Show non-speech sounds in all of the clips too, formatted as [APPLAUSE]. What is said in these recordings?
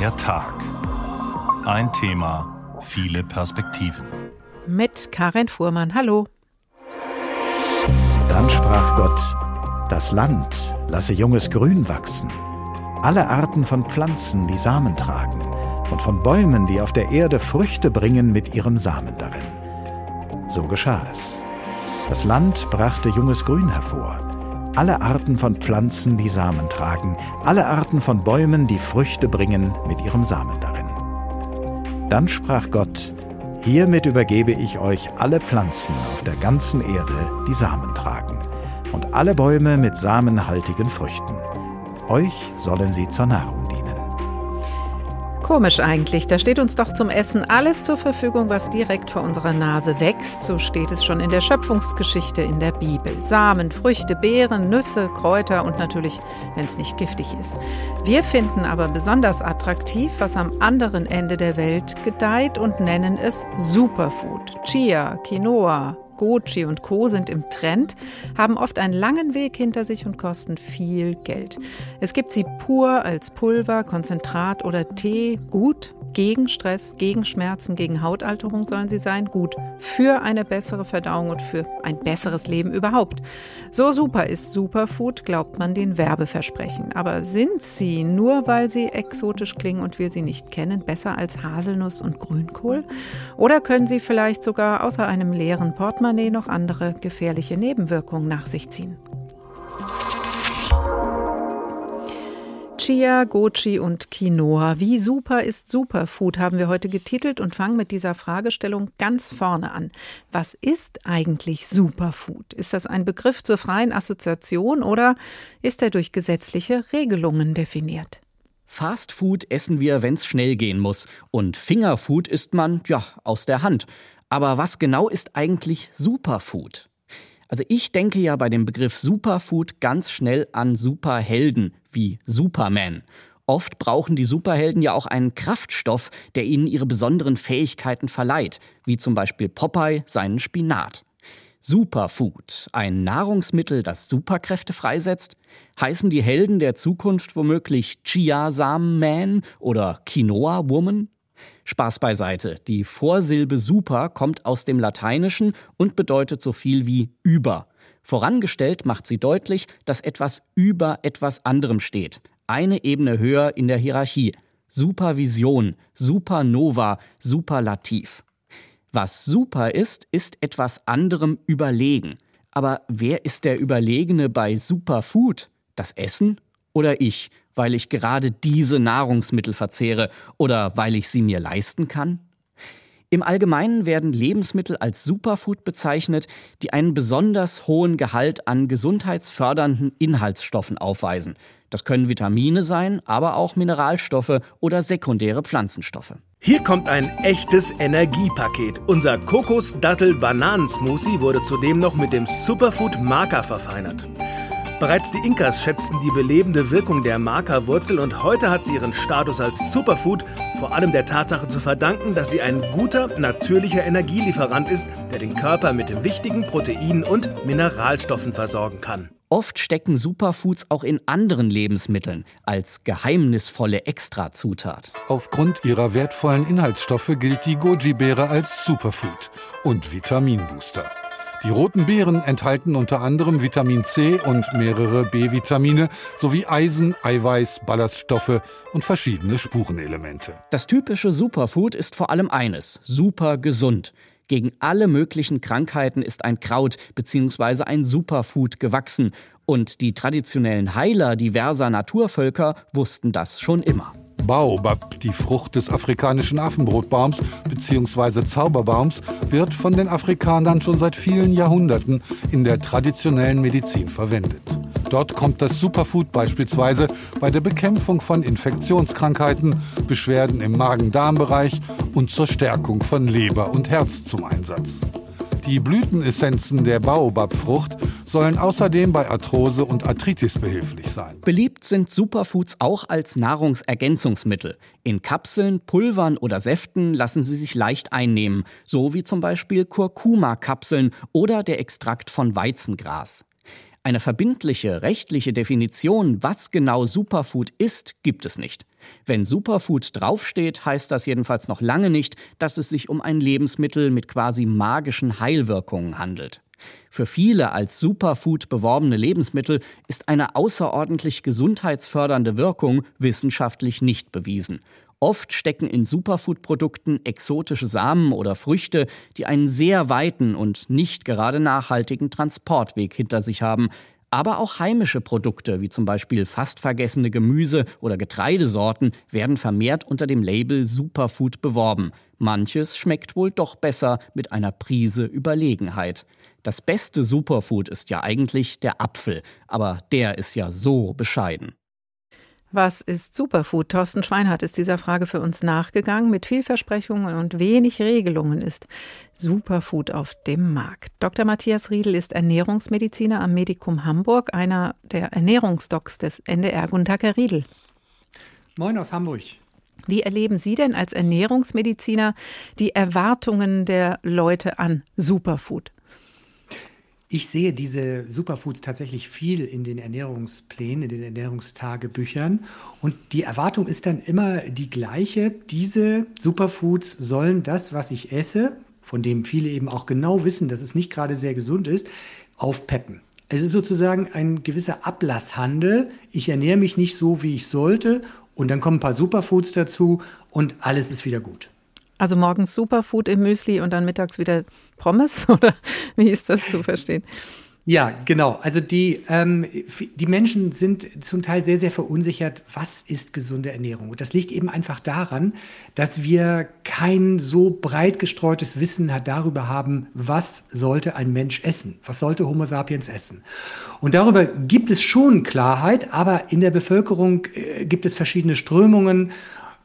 Der Tag. Ein Thema, viele Perspektiven. Mit Karin Fuhrmann. Hallo. Dann sprach Gott, das Land lasse junges Grün wachsen, alle Arten von Pflanzen, die Samen tragen, und von Bäumen, die auf der Erde Früchte bringen mit ihrem Samen darin. So geschah es. Das Land brachte junges Grün hervor, alle Arten von Pflanzen, die Samen tragen, alle Arten von Bäumen, die Früchte bringen mit ihrem Samen darin. Dann sprach Gott, Hiermit übergebe ich euch alle Pflanzen auf der ganzen Erde, die Samen tragen, und alle Bäume mit samenhaltigen Früchten. Euch sollen sie zur Nahrung. Komisch eigentlich, da steht uns doch zum Essen alles zur Verfügung, was direkt vor unserer Nase wächst. So steht es schon in der Schöpfungsgeschichte in der Bibel. Samen, Früchte, Beeren, Nüsse, Kräuter und natürlich, wenn es nicht giftig ist. Wir finden aber besonders attraktiv, was am anderen Ende der Welt gedeiht und nennen es Superfood. Chia, Quinoa, Goji und Co. sind im Trend, haben oft einen langen Weg hinter sich und kosten viel Geld. Es gibt sie pur als Pulver, Konzentrat oder Tee, gut, gegen Stress, gegen Schmerzen, gegen Hautalterung sollen sie sein. Gut für eine bessere Verdauung und für ein besseres Leben überhaupt. So super ist Superfood, glaubt man den Werbeversprechen. Aber sind sie, nur weil sie exotisch klingen und wir sie nicht kennen, besser als Haselnuss und Grünkohl? Oder können sie vielleicht sogar außer einem leeren Portemonnaie noch andere gefährliche Nebenwirkungen nach sich ziehen? Chia, Goji und Quinoa. Wie super ist Superfood, haben wir heute getitelt und fangen mit dieser Fragestellung ganz vorne an. Was ist eigentlich Superfood? Ist das ein Begriff zur freien Assoziation oder ist er durch gesetzliche Regelungen definiert? Fast Food essen wir, wenn es schnell gehen muss. Und Fingerfood isst man, ja, aus der Hand. Aber was genau ist eigentlich Superfood? Also ich denke ja bei dem Begriff Superfood ganz schnell an Superhelden wie Superman. Oft brauchen die Superhelden ja auch einen Kraftstoff, der ihnen ihre besonderen Fähigkeiten verleiht, wie zum Beispiel Popeye seinen Spinat. Superfood, ein Nahrungsmittel, das Superkräfte freisetzt? Heißen die Helden der Zukunft womöglich Chiasamen oder Quinoa Woman? Spaß beiseite. Die Vorsilbe super kommt aus dem Lateinischen und bedeutet so viel wie über. Vorangestellt macht sie deutlich, dass etwas über etwas anderem steht. Eine Ebene höher in der Hierarchie. Supervision, Supernova, Superlativ. Was super ist, ist etwas anderem überlegen. Aber wer ist der Überlegene bei Superfood? Das Essen oder ich? Weil ich gerade diese Nahrungsmittel verzehre oder weil ich sie mir leisten kann? Im Allgemeinen werden Lebensmittel als Superfood bezeichnet, die einen besonders hohen Gehalt an gesundheitsfördernden Inhaltsstoffen aufweisen. Das können Vitamine sein, aber auch Mineralstoffe oder sekundäre Pflanzenstoffe. Hier kommt ein echtes Energiepaket. Unser Kokos-Dattel-Bananen-Smoothie wurde zudem noch mit dem Superfood-Marker verfeinert. Bereits die Inkas schätzten die belebende Wirkung der Maca-Wurzel und heute hat sie ihren Status als Superfood vor allem der Tatsache zu verdanken, dass sie ein guter, natürlicher Energielieferant ist, der den Körper mit wichtigen Proteinen und Mineralstoffen versorgen kann. Oft stecken Superfoods auch in anderen Lebensmitteln als geheimnisvolle Extrazutat. Aufgrund ihrer wertvollen Inhaltsstoffe gilt die Goji-Beere als Superfood und Vitaminbooster. Die roten Beeren enthalten unter anderem Vitamin C und mehrere B-Vitamine sowie Eisen, Eiweiß, Ballaststoffe und verschiedene Spurenelemente. Das typische Superfood ist vor allem eines, super gesund. Gegen alle möglichen Krankheiten ist ein Kraut bzw. ein Superfood gewachsen. Und die traditionellen Heiler diverser Naturvölker wussten das schon immer. Baobab, die Frucht des afrikanischen Affenbrotbaums bzw. Zauberbaums, wird von den Afrikanern schon seit vielen Jahrhunderten in der traditionellen Medizin verwendet. Dort kommt das Superfood beispielsweise bei der Bekämpfung von Infektionskrankheiten, Beschwerden im Magen-Darm-Bereich und zur Stärkung von Leber und Herz zum Einsatz. Die Blütenessenzen der Baobabfrucht sollen außerdem bei Arthrose und Arthritis behilflich sein. Beliebt sind Superfoods auch als Nahrungsergänzungsmittel. In Kapseln, Pulvern oder Säften lassen sie sich leicht einnehmen, so wie zum Beispiel Kurkuma-Kapseln oder der Extrakt von Weizengras. Eine verbindliche rechtliche Definition, was genau Superfood ist, gibt es nicht. Wenn Superfood draufsteht, heißt das jedenfalls noch lange nicht, dass es sich um ein Lebensmittel mit quasi magischen Heilwirkungen handelt. Für viele als Superfood beworbene Lebensmittel ist eine außerordentlich gesundheitsfördernde Wirkung wissenschaftlich nicht bewiesen. Oft stecken in Superfood-Produkten exotische Samen oder Früchte, die einen sehr weiten und nicht gerade nachhaltigen Transportweg hinter sich haben. Aber auch heimische Produkte, wie zum Beispiel fast vergessene Gemüse- oder Getreidesorten, werden vermehrt unter dem Label Superfood beworben. Manches schmeckt wohl doch besser mit einer Prise Überlegenheit. Das beste Superfood ist ja eigentlich der Apfel, aber der ist ja so bescheiden. Was ist Superfood? Thorsten Schweinhardt ist dieser Frage für uns nachgegangen. Mit viel Versprechungen und wenig Regelungen ist Superfood auf dem Markt. Dr. Matthias Riedel ist Ernährungsmediziner am Medikum Hamburg, einer der Ernährungsdocs des NDR. Guten Tag, Herr Riedel. Moin aus Hamburg. Wie erleben Sie denn als Ernährungsmediziner die Erwartungen der Leute an Superfood? Ich sehe diese Superfoods tatsächlich viel in den Ernährungsplänen, in den Ernährungstagebüchern. Und die Erwartung ist dann immer die gleiche. Diese Superfoods sollen das, was ich esse, von dem viele eben auch genau wissen, dass es nicht gerade sehr gesund ist, aufpeppen. Es ist sozusagen ein gewisser Ablasshandel. Ich ernähre mich nicht so, wie ich sollte. Und dann kommen ein paar Superfoods dazu und alles ist wieder gut. Also morgens Superfood im Müsli und dann mittags wieder Pommes? [LAUGHS] Oder wie ist das zu verstehen? Ja, genau. Also die, ähm, die Menschen sind zum Teil sehr, sehr verunsichert, was ist gesunde Ernährung. Und das liegt eben einfach daran, dass wir kein so breit gestreutes Wissen darüber haben, was sollte ein Mensch essen, was sollte Homo sapiens essen. Und darüber gibt es schon Klarheit, aber in der Bevölkerung äh, gibt es verschiedene Strömungen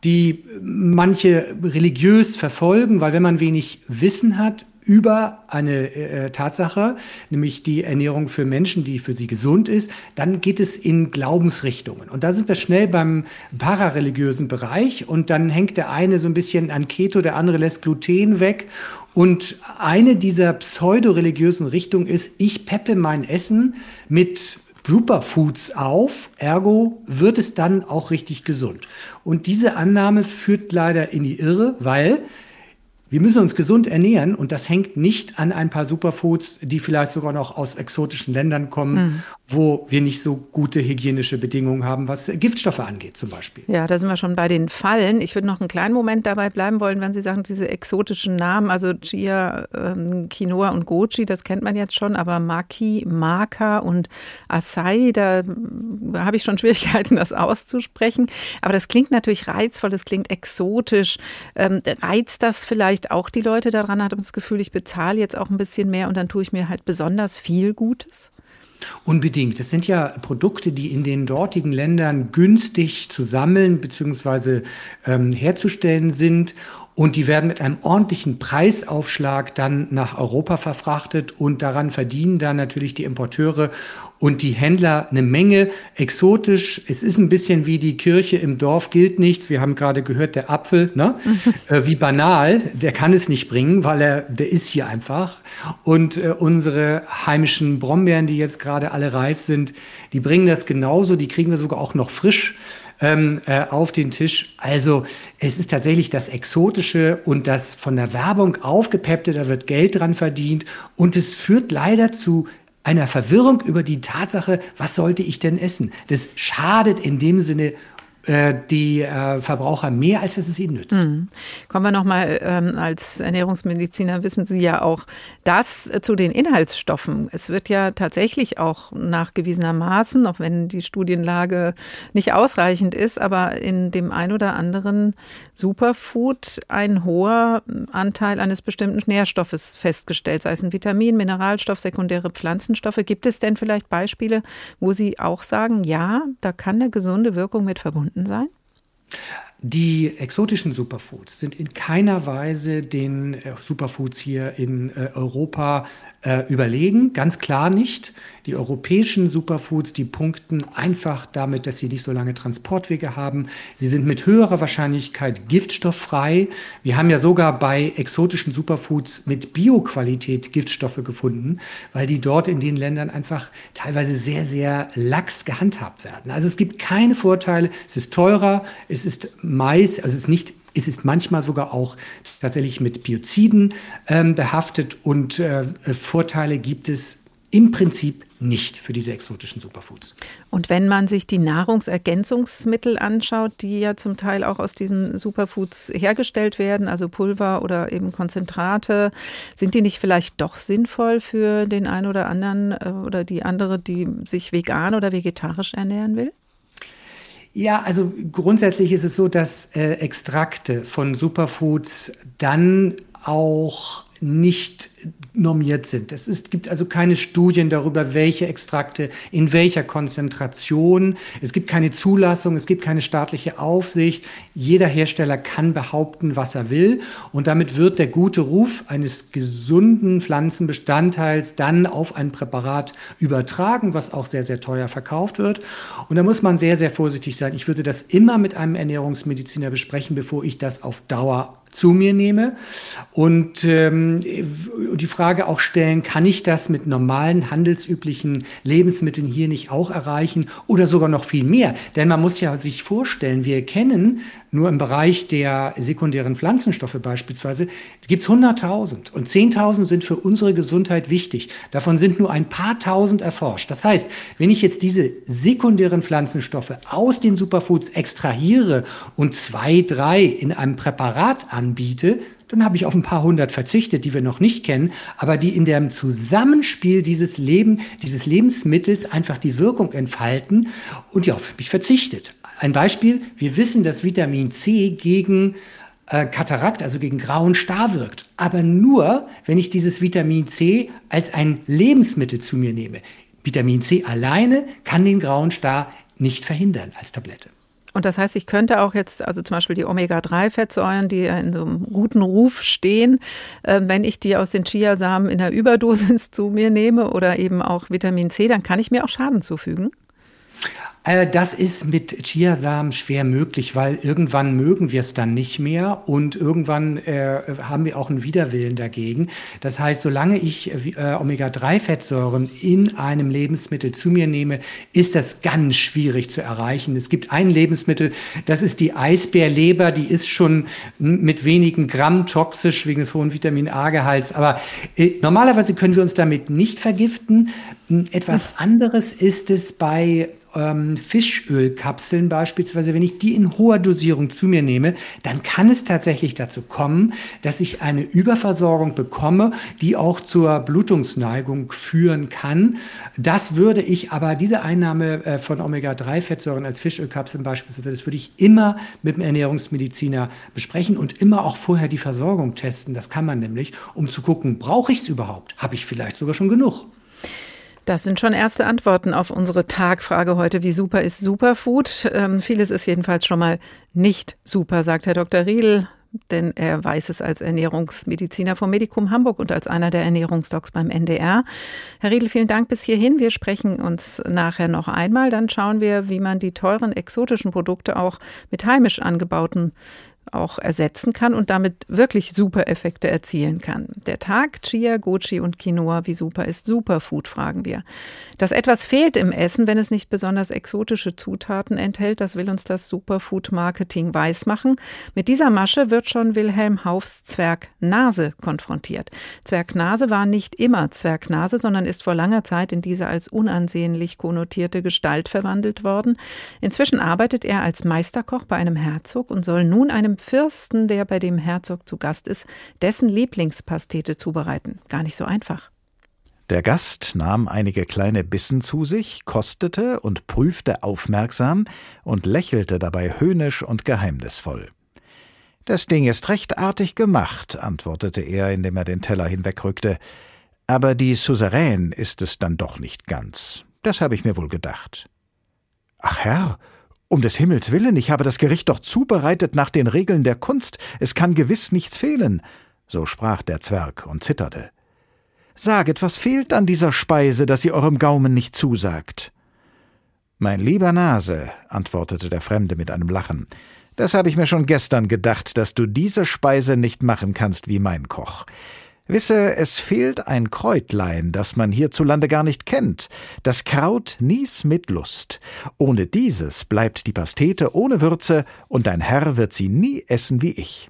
die manche religiös verfolgen, weil wenn man wenig Wissen hat über eine äh, Tatsache, nämlich die Ernährung für Menschen, die für sie gesund ist, dann geht es in Glaubensrichtungen. Und da sind wir schnell beim parareligiösen Bereich und dann hängt der eine so ein bisschen an Keto, der andere lässt Gluten weg. Und eine dieser pseudo-religiösen Richtungen ist, ich peppe mein Essen mit Superfoods auf, ergo wird es dann auch richtig gesund. Und diese Annahme führt leider in die Irre, weil wir müssen uns gesund ernähren und das hängt nicht an ein paar Superfoods, die vielleicht sogar noch aus exotischen Ländern kommen, mhm. Wo wir nicht so gute hygienische Bedingungen haben, was Giftstoffe angeht zum Beispiel. Ja, da sind wir schon bei den Fallen. Ich würde noch einen kleinen Moment dabei bleiben wollen, wenn Sie sagen, diese exotischen Namen, also Chia, ähm, Quinoa und Goji, das kennt man jetzt schon, aber Maki, Maka und Acai, da habe ich schon Schwierigkeiten, das auszusprechen. Aber das klingt natürlich reizvoll, das klingt exotisch. Ähm, reizt das vielleicht? auch die Leute daran, hat das Gefühl, ich bezahle jetzt auch ein bisschen mehr und dann tue ich mir halt besonders viel Gutes? Unbedingt. Das sind ja Produkte, die in den dortigen Ländern günstig zu sammeln bzw. Ähm, herzustellen sind. Und die werden mit einem ordentlichen Preisaufschlag dann nach Europa verfrachtet und daran verdienen dann natürlich die Importeure und die Händler eine Menge. Exotisch, es ist ein bisschen wie die Kirche im Dorf gilt nichts. Wir haben gerade gehört, der Apfel, ne? [LAUGHS] äh, wie banal, der kann es nicht bringen, weil er, der ist hier einfach. Und äh, unsere heimischen Brombeeren, die jetzt gerade alle reif sind, die bringen das genauso, die kriegen wir sogar auch noch frisch. Ähm, äh, auf den Tisch. Also es ist tatsächlich das Exotische und das von der Werbung aufgepeppte, da wird Geld dran verdient und es führt leider zu einer Verwirrung über die Tatsache, was sollte ich denn essen? Das schadet in dem Sinne die äh, Verbraucher mehr, als dass es ihnen nützt. Mhm. Kommen wir nochmal, ähm, als Ernährungsmediziner wissen Sie ja auch das äh, zu den Inhaltsstoffen. Es wird ja tatsächlich auch nachgewiesenermaßen, auch wenn die Studienlage nicht ausreichend ist, aber in dem ein oder anderen Superfood ein hoher Anteil eines bestimmten Nährstoffes festgestellt, sei es ein Vitamin, Mineralstoff, sekundäre Pflanzenstoffe. Gibt es denn vielleicht Beispiele, wo Sie auch sagen, ja, da kann eine gesunde Wirkung mit verbunden vorhanden sein? Die exotischen Superfoods sind in keiner Weise den äh, Superfoods hier in äh, Europa äh, überlegen, ganz klar nicht. Die europäischen Superfoods, die punkten einfach damit, dass sie nicht so lange Transportwege haben. Sie sind mit höherer Wahrscheinlichkeit giftstofffrei. Wir haben ja sogar bei exotischen Superfoods mit Bioqualität Giftstoffe gefunden, weil die dort in den Ländern einfach teilweise sehr, sehr lax gehandhabt werden. Also es gibt keine Vorteile. Es ist teurer. Es ist meist, also es ist nicht es ist manchmal sogar auch tatsächlich mit Bioziden ähm, behaftet und äh, Vorteile gibt es im Prinzip nicht für diese exotischen Superfoods. Und wenn man sich die Nahrungsergänzungsmittel anschaut, die ja zum Teil auch aus diesen Superfoods hergestellt werden, also Pulver oder eben Konzentrate, sind die nicht vielleicht doch sinnvoll für den einen oder anderen äh, oder die andere, die sich vegan oder vegetarisch ernähren will? Ja, also grundsätzlich ist es so, dass äh, Extrakte von Superfoods dann auch nicht normiert sind. Es ist, gibt also keine Studien darüber, welche Extrakte in welcher Konzentration. Es gibt keine Zulassung, es gibt keine staatliche Aufsicht. Jeder Hersteller kann behaupten, was er will. Und damit wird der gute Ruf eines gesunden Pflanzenbestandteils dann auf ein Präparat übertragen, was auch sehr, sehr teuer verkauft wird. Und da muss man sehr, sehr vorsichtig sein. Ich würde das immer mit einem Ernährungsmediziner besprechen, bevor ich das auf Dauer zu mir nehme und ähm, die Frage auch stellen, kann ich das mit normalen handelsüblichen Lebensmitteln hier nicht auch erreichen oder sogar noch viel mehr? Denn man muss ja sich vorstellen, wir kennen nur im Bereich der sekundären Pflanzenstoffe beispielsweise gibt es 100.000 und 10.000 sind für unsere Gesundheit wichtig. Davon sind nur ein paar tausend erforscht. Das heißt, wenn ich jetzt diese sekundären Pflanzenstoffe aus den Superfoods extrahiere und zwei, drei in einem Präparat anbiete, dann habe ich auf ein paar hundert verzichtet, die wir noch nicht kennen, aber die in dem Zusammenspiel dieses Leben, dieses Lebensmittels einfach die Wirkung entfalten und ja, auf mich verzichtet. Ein Beispiel, wir wissen, dass Vitamin C gegen äh, Katarakt, also gegen grauen Star wirkt. Aber nur, wenn ich dieses Vitamin C als ein Lebensmittel zu mir nehme. Vitamin C alleine kann den grauen Star nicht verhindern als Tablette. Und das heißt, ich könnte auch jetzt, also zum Beispiel die Omega-3-Fettsäuren, die in so einem guten Ruf stehen, äh, wenn ich die aus den Chiasamen in der Überdosis [LAUGHS] zu mir nehme oder eben auch Vitamin C, dann kann ich mir auch Schaden zufügen. Äh, das ist mit Chiasamen schwer möglich, weil irgendwann mögen wir es dann nicht mehr und irgendwann äh, haben wir auch einen Widerwillen dagegen. Das heißt, solange ich äh, Omega-3-Fettsäuren in einem Lebensmittel zu mir nehme, ist das ganz schwierig zu erreichen. Es gibt ein Lebensmittel, das ist die Eisbärleber, die ist schon mit wenigen Gramm toxisch wegen des hohen Vitamin A-Gehalts. Aber äh, normalerweise können wir uns damit nicht vergiften. Etwas anderes ist es bei ähm, Fischölkapseln beispielsweise, wenn ich die in hoher Dosierung zu mir nehme, dann kann es tatsächlich dazu kommen, dass ich eine Überversorgung bekomme, die auch zur Blutungsneigung führen kann. Das würde ich aber, diese Einnahme äh, von Omega-3-Fettsäuren als Fischölkapseln beispielsweise, das würde ich immer mit dem Ernährungsmediziner besprechen und immer auch vorher die Versorgung testen. Das kann man nämlich, um zu gucken, brauche ich es überhaupt? Habe ich vielleicht sogar schon genug? Das sind schon erste Antworten auf unsere Tagfrage heute. Wie super ist Superfood? Ähm, vieles ist jedenfalls schon mal nicht super, sagt Herr Dr. Riedel, denn er weiß es als Ernährungsmediziner vom Medikum Hamburg und als einer der Ernährungsdocs beim NDR. Herr Riedel, vielen Dank bis hierhin. Wir sprechen uns nachher noch einmal. Dann schauen wir, wie man die teuren exotischen Produkte auch mit heimisch angebauten auch ersetzen kann und damit wirklich super Effekte erzielen kann. Der Tag Chia, Gochi und Quinoa, wie super ist Superfood, fragen wir. Dass etwas fehlt im Essen, wenn es nicht besonders exotische Zutaten enthält, das will uns das Superfood-Marketing weismachen. Mit dieser Masche wird schon Wilhelm Haufs Zwerg Nase konfrontiert. Zwerg Nase war nicht immer Zwerg Nase, sondern ist vor langer Zeit in diese als unansehnlich konnotierte Gestalt verwandelt worden. Inzwischen arbeitet er als Meisterkoch bei einem Herzog und soll nun einem Fürsten, der bei dem Herzog zu Gast ist, dessen Lieblingspastete zubereiten. Gar nicht so einfach. Der Gast nahm einige kleine Bissen zu sich, kostete und prüfte aufmerksam und lächelte dabei höhnisch und geheimnisvoll. Das Ding ist recht artig gemacht, antwortete er, indem er den Teller hinwegrückte. Aber die Suzeraine ist es dann doch nicht ganz. Das habe ich mir wohl gedacht. Ach Herr, um des Himmels willen, ich habe das Gericht doch zubereitet nach den Regeln der Kunst, es kann gewiss nichts fehlen, so sprach der Zwerg und zitterte. Saget, was fehlt an dieser Speise, dass sie eurem Gaumen nicht zusagt? Mein lieber Nase, antwortete der Fremde mit einem Lachen, das habe ich mir schon gestern gedacht, dass du diese Speise nicht machen kannst wie mein Koch. Wisse, es fehlt ein Kräutlein, das man hierzulande gar nicht kennt. Das Kraut nies mit Lust. Ohne dieses bleibt die Pastete ohne Würze, und dein Herr wird sie nie essen wie ich.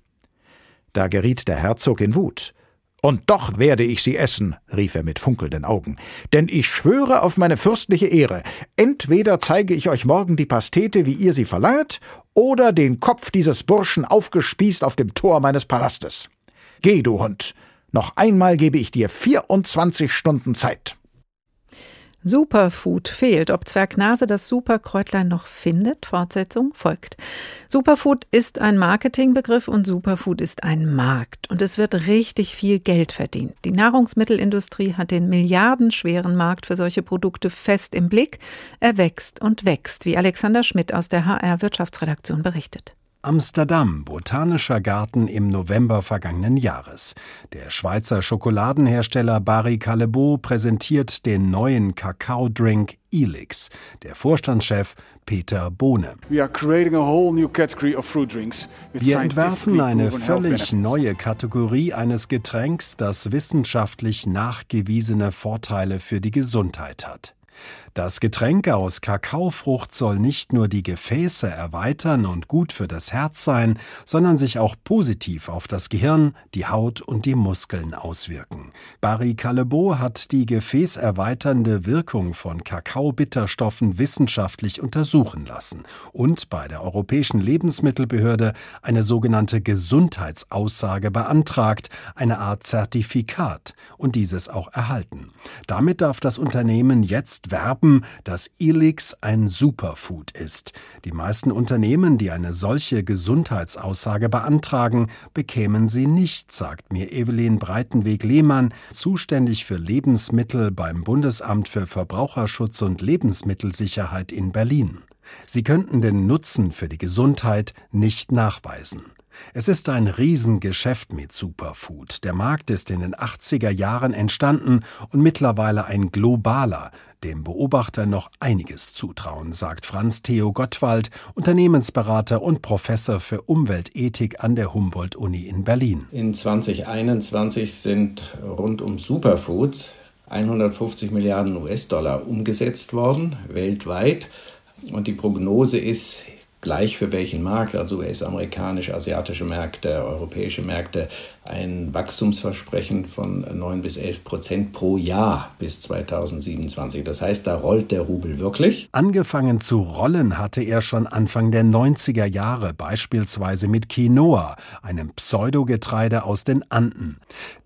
Da geriet der Herzog in Wut. Und doch werde ich sie essen, rief er mit funkelnden Augen, denn ich schwöre auf meine fürstliche Ehre, entweder zeige ich euch morgen die Pastete, wie ihr sie verlanget, oder den Kopf dieses Burschen aufgespießt auf dem Tor meines Palastes. Geh, du Hund, noch einmal gebe ich dir 24 Stunden Zeit. Superfood fehlt. Ob Zwergnase das Superkräutlein noch findet? Fortsetzung folgt. Superfood ist ein Marketingbegriff und Superfood ist ein Markt. Und es wird richtig viel Geld verdient. Die Nahrungsmittelindustrie hat den milliardenschweren Markt für solche Produkte fest im Blick. Er wächst und wächst, wie Alexander Schmidt aus der HR Wirtschaftsredaktion berichtet. Amsterdam, Botanischer Garten im November vergangenen Jahres. Der Schweizer Schokoladenhersteller Barry Callebaut präsentiert den neuen Kakaodrink Elix. Der Vorstandschef Peter Bohne. Wir entwerfen eine völlig neue Kategorie eines Getränks, das wissenschaftlich nachgewiesene Vorteile für die Gesundheit hat. Das Getränk aus Kakaofrucht soll nicht nur die Gefäße erweitern und gut für das Herz sein, sondern sich auch positiv auf das Gehirn, die Haut und die Muskeln auswirken. Barry Callebaut hat die gefäßerweiternde Wirkung von Kakaobitterstoffen wissenschaftlich untersuchen lassen und bei der Europäischen Lebensmittelbehörde eine sogenannte Gesundheitsaussage beantragt, eine Art Zertifikat, und dieses auch erhalten. Damit darf das Unternehmen jetzt werben, glauben, dass Elix ein Superfood ist. Die meisten Unternehmen, die eine solche Gesundheitsaussage beantragen, bekämen sie nicht, sagt mir Evelyn Breitenweg-Lehmann, zuständig für Lebensmittel beim Bundesamt für Verbraucherschutz und Lebensmittelsicherheit in Berlin. Sie könnten den Nutzen für die Gesundheit nicht nachweisen. Es ist ein Riesengeschäft mit Superfood. Der Markt ist in den 80er Jahren entstanden und mittlerweile ein globaler. Dem Beobachter noch einiges zutrauen, sagt Franz Theo Gottwald, Unternehmensberater und Professor für Umweltethik an der Humboldt-Uni in Berlin. In 2021 sind rund um Superfoods 150 Milliarden US-Dollar umgesetzt worden, weltweit. Und die Prognose ist, gleich für welchen Markt, also US-amerikanische, asiatische Märkte, europäische Märkte, ein Wachstumsversprechen von 9 bis 11 Prozent pro Jahr bis 2027. Das heißt, da rollt der Rubel wirklich. Angefangen zu rollen hatte er schon Anfang der 90er Jahre, beispielsweise mit Quinoa, einem Pseudogetreide aus den Anden.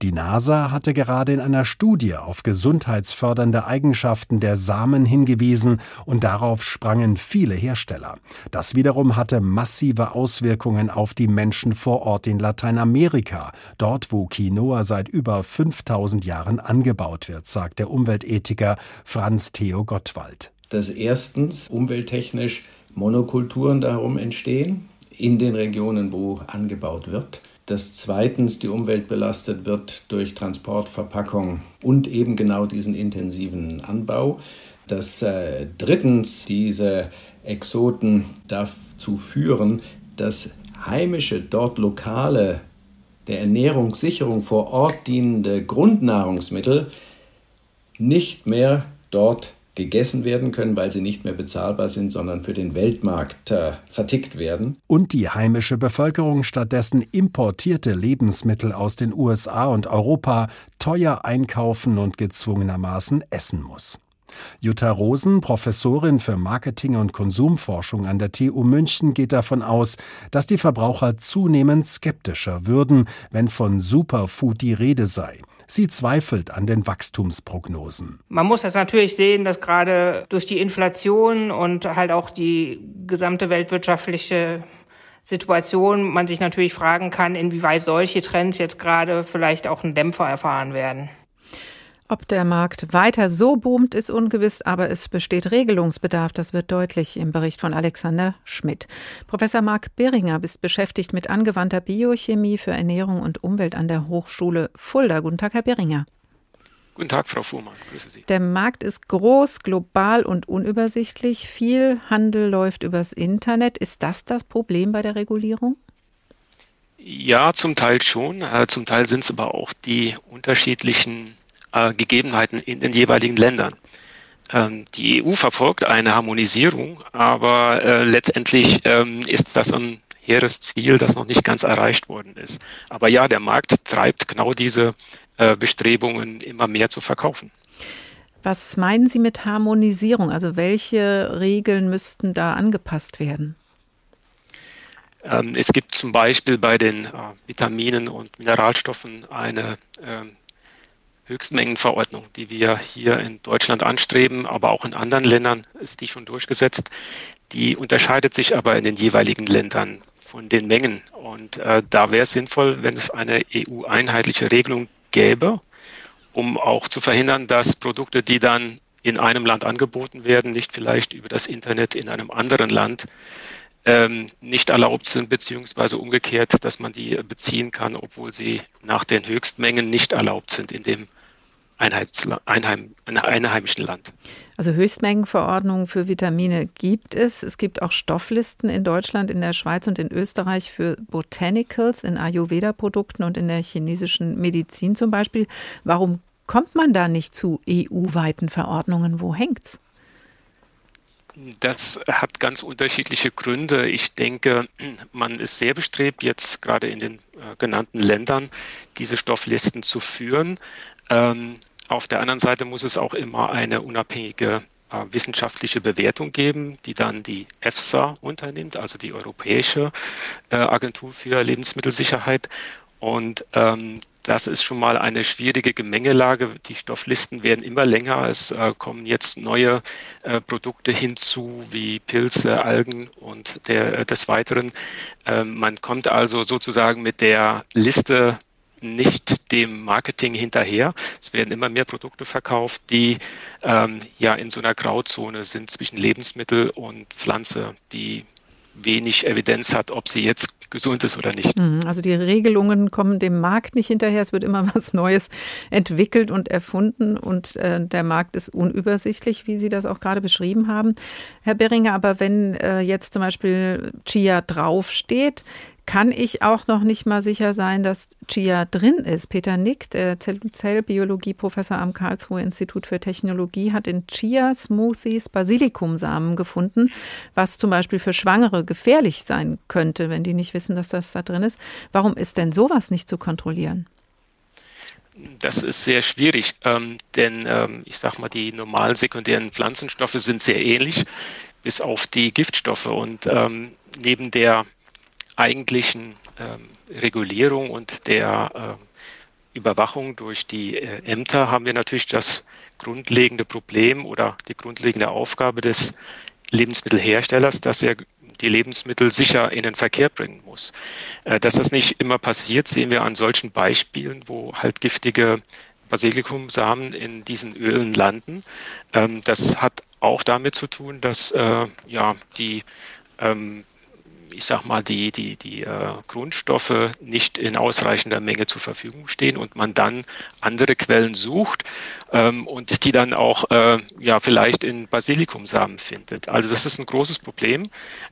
Die NASA hatte gerade in einer Studie auf gesundheitsfördernde Eigenschaften der Samen hingewiesen und darauf sprangen viele Hersteller. Das wiederum hatte massive Auswirkungen auf die Menschen vor Ort in Lateinamerika, dort wo Quinoa seit über 5000 Jahren angebaut wird, sagt der Umweltethiker Franz Theo Gottwald. Dass erstens umwelttechnisch Monokulturen darum entstehen, in den Regionen, wo angebaut wird dass zweitens die Umwelt belastet wird durch Transportverpackung und eben genau diesen intensiven Anbau, dass äh, drittens diese Exoten dazu führen, dass heimische, dort lokale, der Ernährungssicherung vor Ort dienende Grundnahrungsmittel nicht mehr dort gegessen werden können, weil sie nicht mehr bezahlbar sind, sondern für den Weltmarkt äh, vertickt werden. Und die heimische Bevölkerung stattdessen importierte Lebensmittel aus den USA und Europa teuer einkaufen und gezwungenermaßen essen muss. Jutta Rosen, Professorin für Marketing und Konsumforschung an der TU München, geht davon aus, dass die Verbraucher zunehmend skeptischer würden, wenn von Superfood die Rede sei. Sie zweifelt an den Wachstumsprognosen. Man muss jetzt natürlich sehen, dass gerade durch die Inflation und halt auch die gesamte weltwirtschaftliche Situation man sich natürlich fragen kann, inwieweit solche Trends jetzt gerade vielleicht auch einen Dämpfer erfahren werden. Ob der Markt weiter so boomt, ist ungewiss, aber es besteht Regelungsbedarf. Das wird deutlich im Bericht von Alexander Schmidt. Professor Marc Beringer ist beschäftigt mit angewandter Biochemie für Ernährung und Umwelt an der Hochschule Fulda. Guten Tag, Herr Beringer. Guten Tag, Frau Fuhrmann. Grüße Sie. Der Markt ist groß, global und unübersichtlich. Viel Handel läuft übers Internet. Ist das das Problem bei der Regulierung? Ja, zum Teil schon. Äh, zum Teil sind es aber auch die unterschiedlichen äh, Gegebenheiten in den jeweiligen Ländern. Ähm, die EU verfolgt eine Harmonisierung, aber äh, letztendlich ähm, ist das ein hehres Ziel, das noch nicht ganz erreicht worden ist. Aber ja, der Markt treibt genau diese äh, Bestrebungen, immer mehr zu verkaufen. Was meinen Sie mit Harmonisierung? Also welche Regeln müssten da angepasst werden? Ähm, es gibt zum Beispiel bei den äh, Vitaminen und Mineralstoffen eine ähm, Höchstmengenverordnung, die wir hier in Deutschland anstreben, aber auch in anderen Ländern ist die schon durchgesetzt. Die unterscheidet sich aber in den jeweiligen Ländern von den Mengen. Und äh, da wäre es sinnvoll, wenn es eine EU-einheitliche Regelung gäbe, um auch zu verhindern, dass Produkte, die dann in einem Land angeboten werden, nicht vielleicht über das Internet in einem anderen Land ähm, nicht erlaubt sind, beziehungsweise umgekehrt, dass man die beziehen kann, obwohl sie nach den Höchstmengen nicht erlaubt sind in dem Einheim, einheimischen Land. Also Höchstmengenverordnungen für Vitamine gibt es. Es gibt auch Stofflisten in Deutschland, in der Schweiz und in Österreich für Botanicals, in Ayurveda-Produkten und in der chinesischen Medizin zum Beispiel. Warum kommt man da nicht zu EU-weiten Verordnungen? Wo hängt's? Das hat ganz unterschiedliche Gründe. Ich denke, man ist sehr bestrebt, jetzt gerade in den äh, genannten Ländern diese Stofflisten zu führen. Ähm, auf der anderen Seite muss es auch immer eine unabhängige äh, wissenschaftliche Bewertung geben, die dann die EFSA unternimmt, also die Europäische äh, Agentur für Lebensmittelsicherheit. Und ähm, das ist schon mal eine schwierige Gemengelage. Die Stofflisten werden immer länger. Es äh, kommen jetzt neue äh, Produkte hinzu, wie Pilze, Algen und der, des Weiteren. Ähm, man kommt also sozusagen mit der Liste nicht dem Marketing hinterher. Es werden immer mehr Produkte verkauft, die ähm, ja in so einer Grauzone sind zwischen Lebensmittel und Pflanze, die wenig Evidenz hat, ob sie jetzt gesund ist oder nicht. Mhm, also die Regelungen kommen dem Markt nicht hinterher. Es wird immer [LAUGHS] was Neues entwickelt und erfunden und äh, der Markt ist unübersichtlich, wie Sie das auch gerade beschrieben haben. Herr Beringer, aber wenn äh, jetzt zum Beispiel Chia draufsteht, kann ich auch noch nicht mal sicher sein, dass Chia drin ist. Peter Nick, der Zellbiologie-Professor am Karlsruher Institut für Technologie, hat in Chia-Smoothies Basilikumsamen gefunden, was zum Beispiel für Schwangere gefährlich sein könnte, wenn die nicht wissen, dass das da drin ist. Warum ist denn sowas nicht zu kontrollieren? Das ist sehr schwierig, ähm, denn ähm, ich sage mal, die normalen sekundären Pflanzenstoffe sind sehr ähnlich, bis auf die Giftstoffe. Und ähm, neben der eigentlichen ähm, Regulierung und der äh, Überwachung durch die äh, Ämter haben wir natürlich das grundlegende Problem oder die grundlegende Aufgabe des Lebensmittelherstellers, dass er die Lebensmittel sicher in den Verkehr bringen muss. Äh, dass das nicht immer passiert, sehen wir an solchen Beispielen, wo halt giftige Basilikumsamen in diesen Ölen landen. Ähm, das hat auch damit zu tun, dass äh, ja die ähm, ich sag mal, die, die, die äh, Grundstoffe nicht in ausreichender Menge zur Verfügung stehen und man dann andere Quellen sucht ähm, und die dann auch äh, ja vielleicht in Basilikumsamen findet. Also das ist ein großes Problem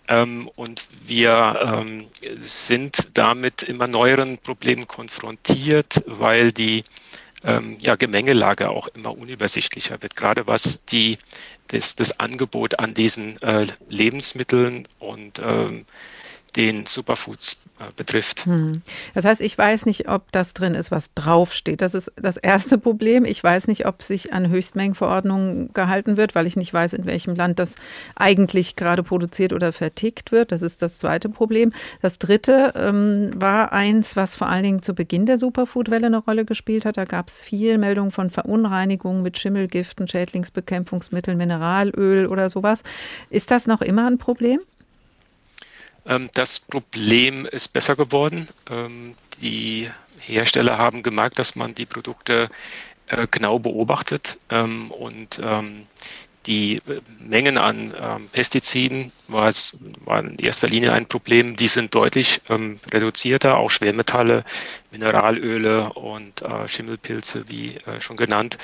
ähm, und wir ähm, sind damit immer neueren Problemen konfrontiert, weil die ähm, ja, Gemengelage auch immer unübersichtlicher wird, gerade was die das, das Angebot an diesen äh, Lebensmitteln und ähm, den Superfoods betrifft. Hm. Das heißt, ich weiß nicht, ob das drin ist, was draufsteht. Das ist das erste [LAUGHS] Problem. Ich weiß nicht, ob sich an Höchstmengenverordnungen gehalten wird, weil ich nicht weiß, in welchem Land das eigentlich gerade produziert oder vertickt wird. Das ist das zweite Problem. Das dritte ähm, war eins, was vor allen Dingen zu Beginn der Superfood-Welle eine Rolle gespielt hat. Da gab es viel Meldungen von Verunreinigungen mit Schimmelgiften, Schädlingsbekämpfungsmitteln, Mineralöl oder sowas. Ist das noch immer ein Problem? Ähm, das Problem ist besser geworden. Ähm, die Hersteller haben gemerkt, dass man die Produkte äh, genau beobachtet ähm, und die Mengen an Pestiziden war, es, war in erster Linie ein Problem. Die sind deutlich reduzierter, auch Schwermetalle, Mineralöle und äh, Schimmelpilze, wie äh, schon genannt,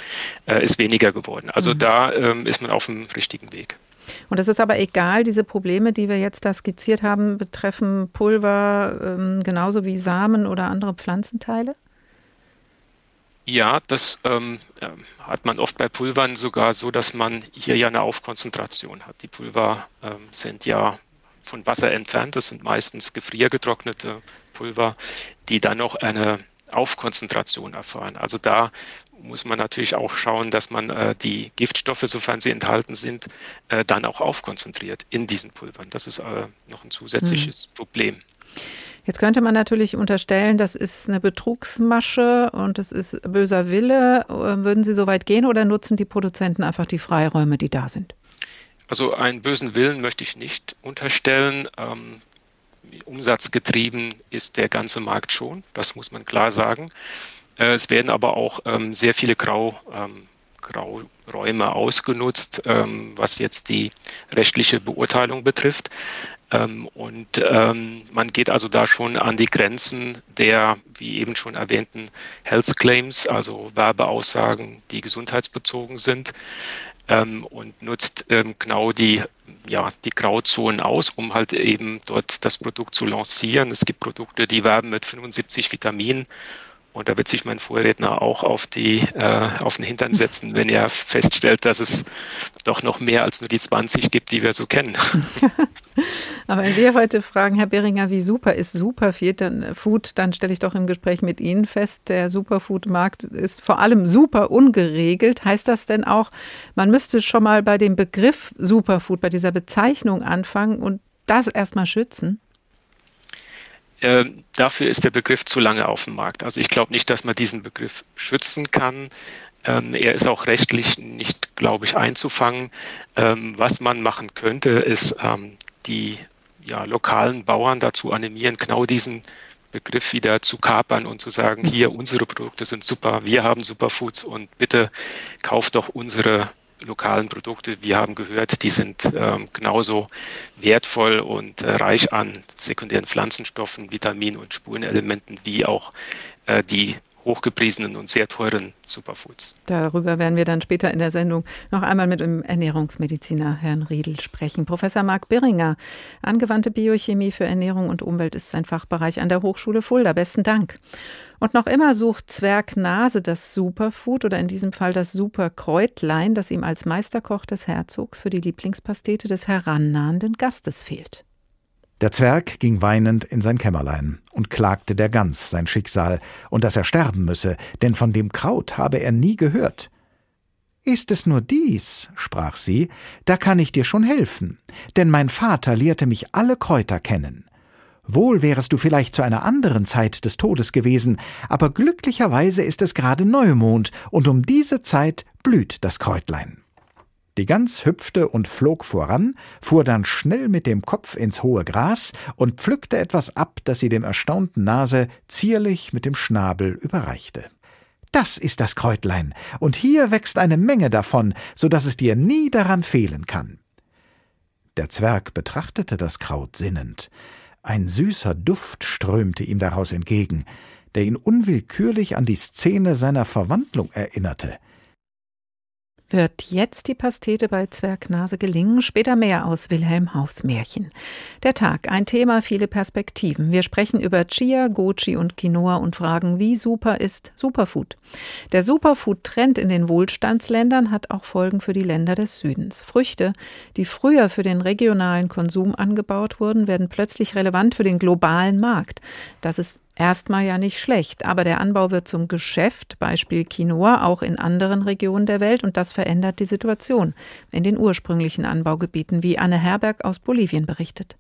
äh, ist weniger geworden. Also mhm. da ist man auf dem richtigen Weg. Und es ist aber egal, diese Probleme, die wir jetzt da skizziert haben, betreffen Pulver ähm, genauso wie Samen oder andere Pflanzenteile? Ja, das ähm, ähm, hat man oft bei Pulvern sogar so, dass man hier ja eine Aufkonzentration hat. Die Pulver ähm, sind ja von Wasser entfernt. Das sind meistens gefriergetrocknete Pulver, die dann noch eine Aufkonzentration erfahren. Also da muss man natürlich auch schauen, dass man äh, die Giftstoffe, sofern sie enthalten sind, äh, dann auch aufkonzentriert in diesen Pulvern. Das ist äh, noch ein zusätzliches mhm. Problem. Jetzt könnte man natürlich unterstellen, das ist eine Betrugsmasche und es ist böser Wille. Würden Sie so weit gehen oder nutzen die Produzenten einfach die Freiräume, die da sind? Also einen bösen Willen möchte ich nicht unterstellen. Ähm, umsatzgetrieben ist der ganze Markt schon, das muss man klar sagen. Äh, es werden aber auch ähm, sehr viele Grau, ähm, Grauräume ausgenutzt, ähm, was jetzt die rechtliche Beurteilung betrifft. Ähm, und ähm, man geht also da schon an die Grenzen der, wie eben schon erwähnten, Health Claims, also Werbeaussagen, die gesundheitsbezogen sind. Ähm, und nutzt genau die, ja, die Grauzonen aus, um halt eben dort das Produkt zu lancieren. Es gibt Produkte, die werben mit 75 Vitaminen und da wird sich mein Vorredner auch auf, die, äh, auf den Hintern setzen, wenn er feststellt, dass es doch noch mehr als nur die 20 gibt, die wir so kennen. [LAUGHS] Aber wenn wir heute fragen, Herr Beringer, wie super ist Superfood, dann, Food, dann stelle ich doch im Gespräch mit Ihnen fest, der Superfood-Markt ist vor allem super ungeregelt. Heißt das denn auch, man müsste schon mal bei dem Begriff Superfood, bei dieser Bezeichnung anfangen und das erstmal schützen? Äh, dafür ist der Begriff zu lange auf dem Markt. Also ich glaube nicht, dass man diesen Begriff schützen kann. Ähm, er ist auch rechtlich nicht, glaube ich, einzufangen. Ähm, was man machen könnte, ist ähm, die ja, lokalen Bauern dazu animieren, genau diesen Begriff wieder zu kapern und zu sagen, hier, unsere Produkte sind super, wir haben Superfoods und bitte kauft doch unsere lokalen Produkte. Wir haben gehört, die sind ähm, genauso wertvoll und äh, reich an sekundären Pflanzenstoffen, Vitaminen und Spurenelementen wie auch äh, die hochgepriesenen und sehr teuren Superfoods. Darüber werden wir dann später in der Sendung noch einmal mit dem Ernährungsmediziner Herrn Riedel sprechen. Professor Marc Biringer, angewandte Biochemie für Ernährung und Umwelt ist sein Fachbereich an der Hochschule Fulda. Besten Dank. Und noch immer sucht Zwerg Nase das Superfood oder in diesem Fall das Superkräutlein, das ihm als Meisterkoch des Herzogs für die Lieblingspastete des herannahenden Gastes fehlt. Der Zwerg ging weinend in sein Kämmerlein und klagte der Gans sein Schicksal und dass er sterben müsse, denn von dem Kraut habe er nie gehört. Ist es nur dies, sprach sie, da kann ich dir schon helfen, denn mein Vater lehrte mich alle Kräuter kennen. Wohl wärest du vielleicht zu einer anderen Zeit des Todes gewesen, aber glücklicherweise ist es gerade Neumond, und um diese Zeit blüht das Kräutlein. Die Gans hüpfte und flog voran, fuhr dann schnell mit dem Kopf ins hohe Gras und pflückte etwas ab, das sie dem erstaunten Nase zierlich mit dem Schnabel überreichte. Das ist das Kräutlein, und hier wächst eine Menge davon, so dass es dir nie daran fehlen kann. Der Zwerg betrachtete das Kraut sinnend. Ein süßer Duft strömte ihm daraus entgegen, der ihn unwillkürlich an die Szene seiner Verwandlung erinnerte. Wird jetzt die Pastete bei Zwergnase gelingen? Später mehr aus Wilhelm Haufs Märchen. Der Tag, ein Thema, viele Perspektiven. Wir sprechen über Chia, Goji und Quinoa und fragen, wie super ist Superfood? Der Superfood-Trend in den Wohlstandsländern hat auch Folgen für die Länder des Südens. Früchte, die früher für den regionalen Konsum angebaut wurden, werden plötzlich relevant für den globalen Markt. Das ist Erstmal ja nicht schlecht, aber der Anbau wird zum Geschäft, Beispiel Quinoa, auch in anderen Regionen der Welt und das verändert die Situation in den ursprünglichen Anbaugebieten, wie Anne Herberg aus Bolivien berichtet.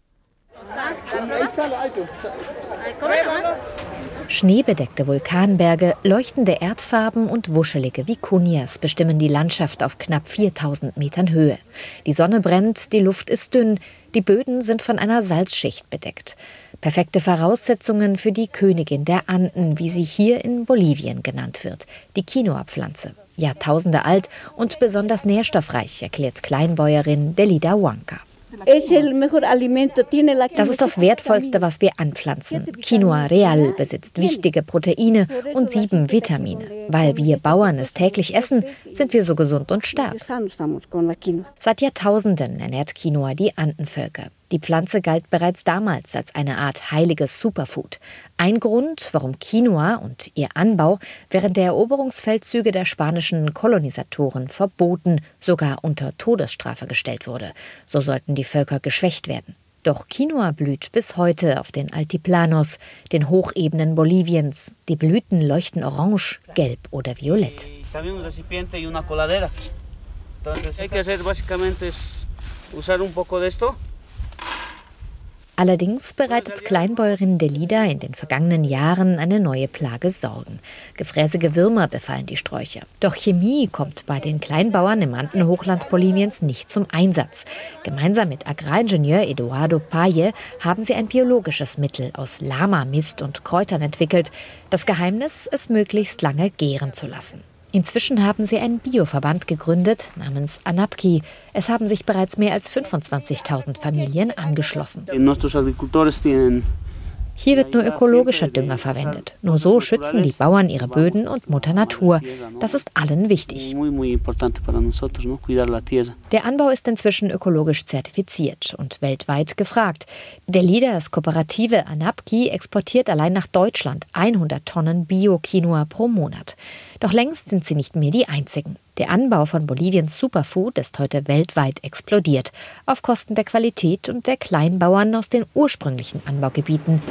Schneebedeckte Vulkanberge, leuchtende Erdfarben und wuschelige Vikunias bestimmen die Landschaft auf knapp 4000 Metern Höhe. Die Sonne brennt, die Luft ist dünn, die Böden sind von einer Salzschicht bedeckt. Perfekte Voraussetzungen für die Königin der Anden, wie sie hier in Bolivien genannt wird, die Quinoa-Pflanze. Jahrtausende alt und besonders nährstoffreich, erklärt Kleinbäuerin Delida Huanca. Das ist das Wertvollste, was wir anpflanzen. Quinoa Real besitzt wichtige Proteine und sieben Vitamine. Weil wir Bauern es täglich essen, sind wir so gesund und stark. Seit Jahrtausenden ernährt Quinoa die Andenvölker. Die Pflanze galt bereits damals als eine Art heiliges Superfood. Ein Grund, warum Quinoa und ihr Anbau während der Eroberungsfeldzüge der spanischen Kolonisatoren verboten, sogar unter Todesstrafe gestellt wurde. So sollten die Völker geschwächt werden. Doch Quinoa blüht bis heute auf den Altiplanos, den Hochebenen Boliviens. Die Blüten leuchten orange, gelb oder violett. Hay que hacer básicamente es usar un poco de esto Allerdings bereitet Kleinbäuerin Delida in den vergangenen Jahren eine neue Plage Sorgen. Gefräßige Würmer befallen die Sträucher. Doch Chemie kommt bei den Kleinbauern im Andenhochland Boliviens nicht zum Einsatz. Gemeinsam mit Agraringenieur Eduardo Paye haben sie ein biologisches Mittel aus Lama, Mist und Kräutern entwickelt. Das Geheimnis, es möglichst lange gären zu lassen. Inzwischen haben sie einen Bioverband gegründet namens Anapki. Es haben sich bereits mehr als 25.000 Familien angeschlossen. Hier wird nur ökologischer Dünger verwendet. Nur so schützen die Bauern ihre Böden und Mutter Natur. Das ist allen wichtig. Der Anbau ist inzwischen ökologisch zertifiziert und weltweit gefragt. Der Leaders Kooperative Anapki exportiert allein nach Deutschland 100 Tonnen Bio-Quinoa pro Monat. Doch längst sind sie nicht mehr die einzigen. Der Anbau von Boliviens Superfood ist heute weltweit explodiert, auf Kosten der Qualität und der Kleinbauern aus den ursprünglichen Anbaugebieten.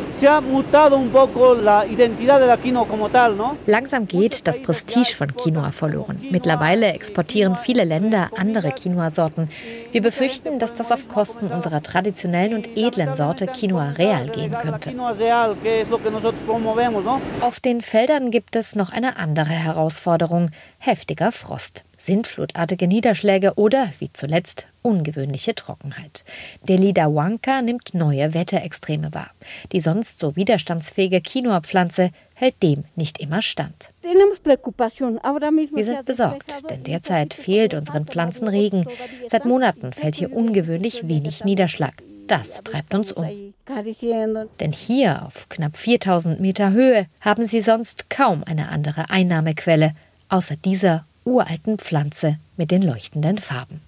Langsam geht das Prestige von Quinoa verloren. Mittlerweile exportieren viele Länder andere Quinoa-Sorten. Wir befürchten, dass das auf Kosten unserer traditionellen und edlen Sorte Quinoa Real gehen könnte. Auf den Feldern gibt es noch eine andere Herausforderung heftiger Frost, sintflutartige Niederschläge oder, wie zuletzt, ungewöhnliche Trockenheit. Der Lidawanka nimmt neue Wetterextreme wahr. Die sonst so widerstandsfähige Quinoa-Pflanze hält dem nicht immer stand. Wir sind besorgt, denn derzeit fehlt unseren Pflanzen Regen. Seit Monaten fällt hier ungewöhnlich wenig Niederschlag. Das treibt uns um. Denn hier auf knapp 4000 Meter Höhe haben sie sonst kaum eine andere Einnahmequelle außer dieser uralten Pflanze mit den leuchtenden Farben.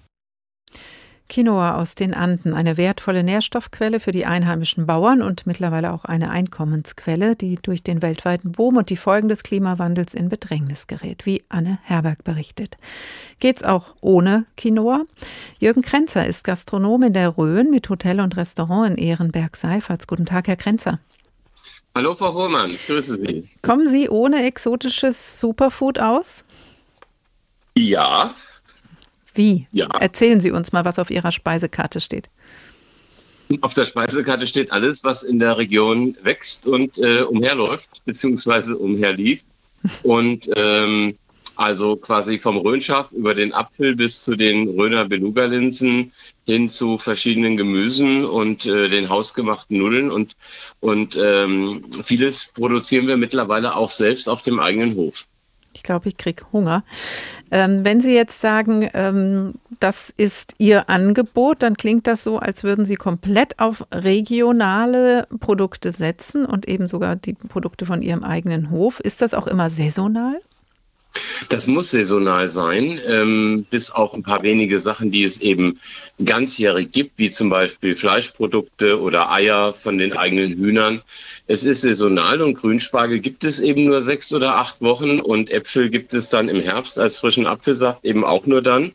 Quinoa aus den Anden, eine wertvolle Nährstoffquelle für die einheimischen Bauern und mittlerweile auch eine Einkommensquelle, die durch den weltweiten Boom und die Folgen des Klimawandels in Bedrängnis gerät, wie Anne Herberg berichtet. Geht's auch ohne Quinoa? Jürgen Krenzer ist Gastronom in der Rhön mit Hotel und Restaurant in Ehrenberg-Seiferts. Guten Tag, Herr Krenzer. Hallo Frau Hohmann, ich grüße Sie. Kommen Sie ohne exotisches Superfood aus? Ja. Wie? Ja. Erzählen Sie uns mal, was auf Ihrer Speisekarte steht. Auf der Speisekarte steht alles, was in der Region wächst und äh, umherläuft, beziehungsweise umherlief. [LAUGHS] Und ähm, also quasi vom Rhönschaf über den Apfel bis zu den Rhöner Beluga-Linsen hin zu verschiedenen Gemüsen und äh, den hausgemachten Nudeln und, und ähm, vieles produzieren wir mittlerweile auch selbst auf dem eigenen Hof. Ich glaube, ich kriege Hunger. Ähm, wenn Sie jetzt sagen, ähm, das ist Ihr Angebot, dann klingt das so, als würden Sie komplett auf regionale Produkte setzen und eben sogar die Produkte von Ihrem eigenen Hof. Ist das auch immer saisonal? Das muss saisonal sein, ähm, bis auf ein paar wenige Sachen, die es eben ganzjährig gibt, wie zum Beispiel Fleischprodukte oder Eier von den eigenen Hühnern. Es ist saisonal und Grünspargel gibt es eben nur sechs oder acht Wochen und Äpfel gibt es dann im Herbst als frischen Apfelsaft eben auch nur dann.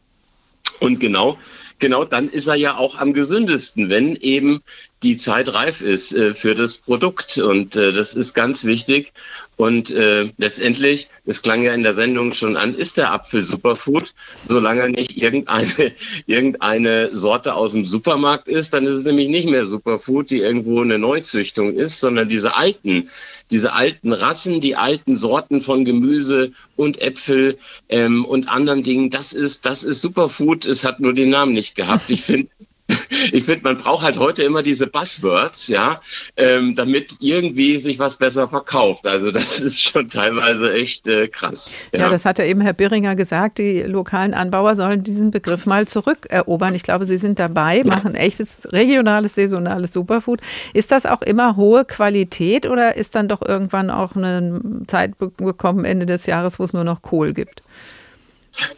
Und genau genau dann ist er ja auch am gesündesten, wenn eben die Zeit reif ist äh, für das Produkt. Und äh, das ist ganz wichtig. Und äh, letztendlich, das klang ja in der Sendung schon an, ist der Apfel Superfood. Solange nicht irgendeine, [LAUGHS] irgendeine Sorte aus dem Supermarkt ist, dann ist es nämlich nicht mehr Superfood, die irgendwo eine Neuzüchtung ist, sondern diese alten, diese alten Rassen, die alten Sorten von Gemüse und Äpfel ähm, und anderen Dingen, das ist, das ist Superfood. Es hat nur den Namen nicht gehabt. Ich [LAUGHS] finde, [LAUGHS] ich finde, man braucht halt heute immer diese Buzzwords, ja, ähm, damit irgendwie sich was besser verkauft. Also das [LAUGHS] ist schon teilweise echt äh, krass. Ja. ja, das hat ja eben Herr Birringer gesagt, die lokalen Anbauer sollen diesen Begriff mal zurückerobern. Ich glaube, Sie sind dabei, machen echtes regionales, saisonales Superfood. Ist das auch immer hohe Qualität oder ist dann doch irgendwann auch eine Zeit bekommen, Ende des Jahres, wo es nur noch Kohl gibt?